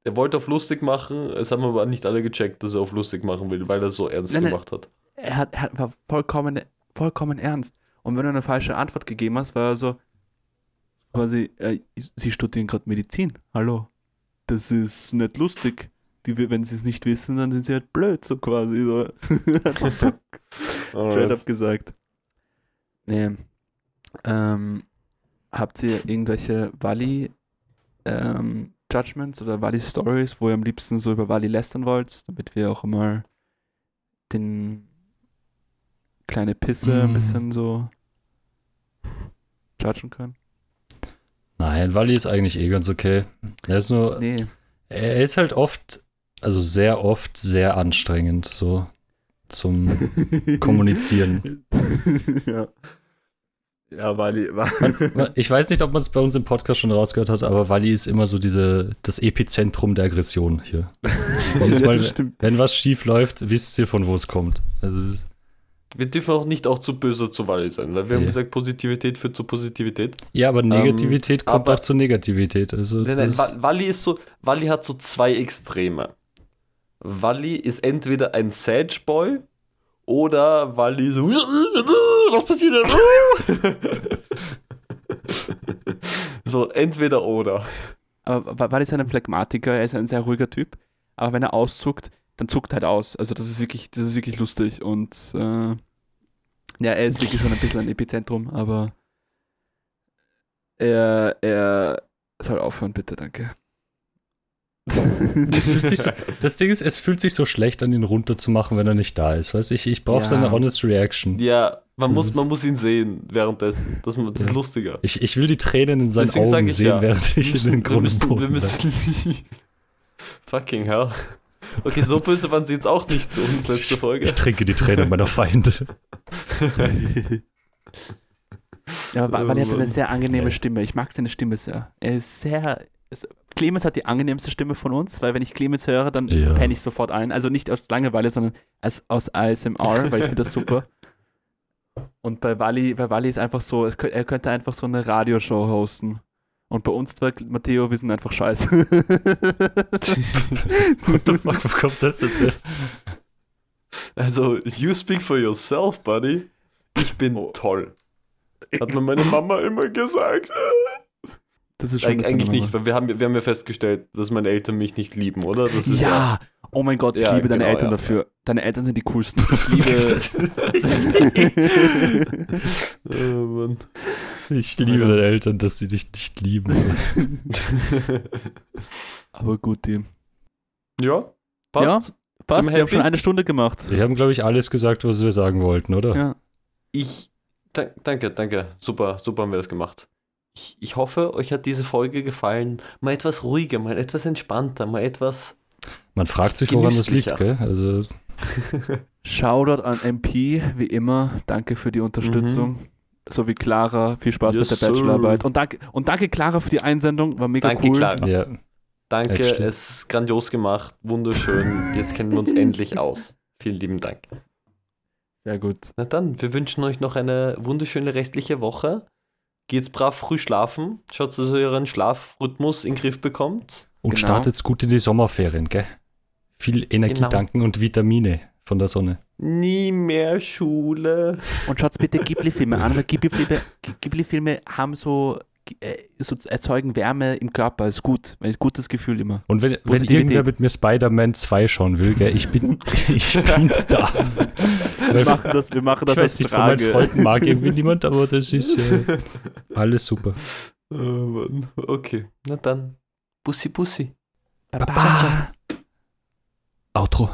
er wollte auf lustig machen, es haben aber nicht alle gecheckt, dass er auf lustig machen will, weil er so ernst Nein, gemacht hat. Er, hat, er war vollkommen, vollkommen ernst. Und wenn du eine falsche Antwort gegeben hast, war er so, quasi, äh, sie studieren gerade Medizin. Hallo. Das ist nicht lustig. Die, wenn sie es nicht wissen, dann sind sie halt blöd, so quasi. So. Einfach so Straight up gesagt. Nee. Ähm, habt ihr irgendwelche Wally ähm, Judgments oder Wally Stories, wo ihr am liebsten so über Wally lästern wollt, damit wir auch immer den kleine Pisse ein Mm. bisschen so judgen können? Nein, Wally ist eigentlich eh ganz okay. Er ist nur, Nee. er ist halt oft, also sehr oft sehr anstrengend, so zum Kommunizieren. ja. Ja, Wally. Ich weiß nicht, ob man es bei uns im Podcast schon rausgehört hat, aber Wally ist immer so diese, das Epizentrum der Aggression hier. Jedes Mal, wenn was schief läuft, wisst ihr, von wo es kommt. Also, Wir dürfen auch nicht auch zu böse zu Wally sein, weil wir haben Nee. gesagt, Positivität führt zu Positivität. ja, aber Negativität kommt aber- auch zur Negativität. Also, Nein, nein, Wally ist so, Wally hat so zwei Extreme. Wally ist entweder ein Sage Boy oder Wally so, was passiert denn? so, entweder oder. Aber Wa- Wally ist ein Phlegmatiker, er ist ein sehr ruhiger Typ. Aber wenn er auszuckt, dann zuckt halt aus. Also das ist wirklich, das ist wirklich lustig. Und äh, Ja, er ist wirklich schon ein bisschen ein Epizentrum, aber er, er soll aufhören, bitte, danke. Das, fühlt sich so, das Ding ist, es fühlt sich so schlecht an, ihn runterzumachen, wenn er nicht da ist. Weißt? Ich, ich brauche Ja. so eine honest Reaction. Ja, man muss, man muss ihn sehen währenddessen. Das, das ist Ja. lustiger. Ich, ich will die Tränen in seinen Deswegen Augen ich sehen, ja. während ich in den wir Grund müssen, wir müssen Fucking hell. Okay, so böse waren sie jetzt auch nicht zu uns letzte Folge. Ich trinke die Tränen meiner Feinde. Ja, aber weil er hat eine Mann. sehr angenehme. Stimme. Ich mag seine Stimme sehr. Er ist sehr. Clemens hat die angenehmste Stimme von uns, weil wenn ich Clemens höre, dann Ja. penne ich sofort ein. Also nicht aus Langeweile, sondern als, aus ASMR, weil ich finde das super. Und bei Wally, bei Wally ist einfach so, er könnte einfach so eine Radioshow hosten. Und bei uns zwei, Matteo, wir sind einfach scheiße. What the fuck, wo kommt das jetzt her? Also, you speak for yourself, buddy. Ich bin Oh. toll. Hat mir meine Mama immer gesagt. Das ist Eig eine eigentlich nicht, weil wir haben, wir haben ja festgestellt, dass meine Eltern mich nicht lieben, oder? Das ist Ja! Oh mein Gott, ich Ja, liebe deine genau, Eltern ja. dafür. Deine Eltern sind die coolsten. Ich liebe. Oh, Mann. Ich liebe deine Eltern, dass sie dich nicht lieben. Aber gut, die. ja, passt. Passt, wir haben schon eine Stunde gemacht. Wir haben, glaube ich, alles gesagt, was wir sagen wollten, oder? Ja. Ich, da, danke, danke. Super, super haben wir das gemacht. Ich, ich hoffe, euch hat diese Folge gefallen. Mal etwas ruhiger, mal etwas entspannter, mal etwas. Man fragt sich, woran das liegt, gell? Also, Shoutout an MP, wie immer. Danke für die Unterstützung. So wie Clara. Viel Spaß Yes, mit der. Bachelorarbeit. Und danke, und danke, Clara, für die Einsendung. War mega Danke, cool. Clara. ja. Danke, Echt es ist grandios gemacht, wunderschön. Jetzt kennen wir uns endlich aus. Vielen lieben Dank. Sehr gut. Na dann, wir wünschen euch noch eine wunderschöne restliche Woche. Geht's brav früh schlafen. Schaut, dass ihr euren Schlafrhythmus in den Griff bekommt. Und Genau. startet's gut in die Sommerferien, gell? Viel Energie Genau. tanken und Vitamine von der Sonne. Nie mehr Schule. Und schaut bitte Ghibli-Filme an, weil Ghibli-Filme Ghibli haben so, so erzeugen Wärme im Körper. Ist gut. Ein gutes Gefühl immer. Und wenn, wenn irgendwer mit mir Spider-Man 2 schauen will, gell, ich bin, ich bin da. Wir machen das, wir machen das ich weiß nicht, von meinen Frage. Freunden mag irgendwie niemand, aber das ist äh, alles super. Oh Mann. Okay, na dann. Bussi, bussi. Baba. Outro.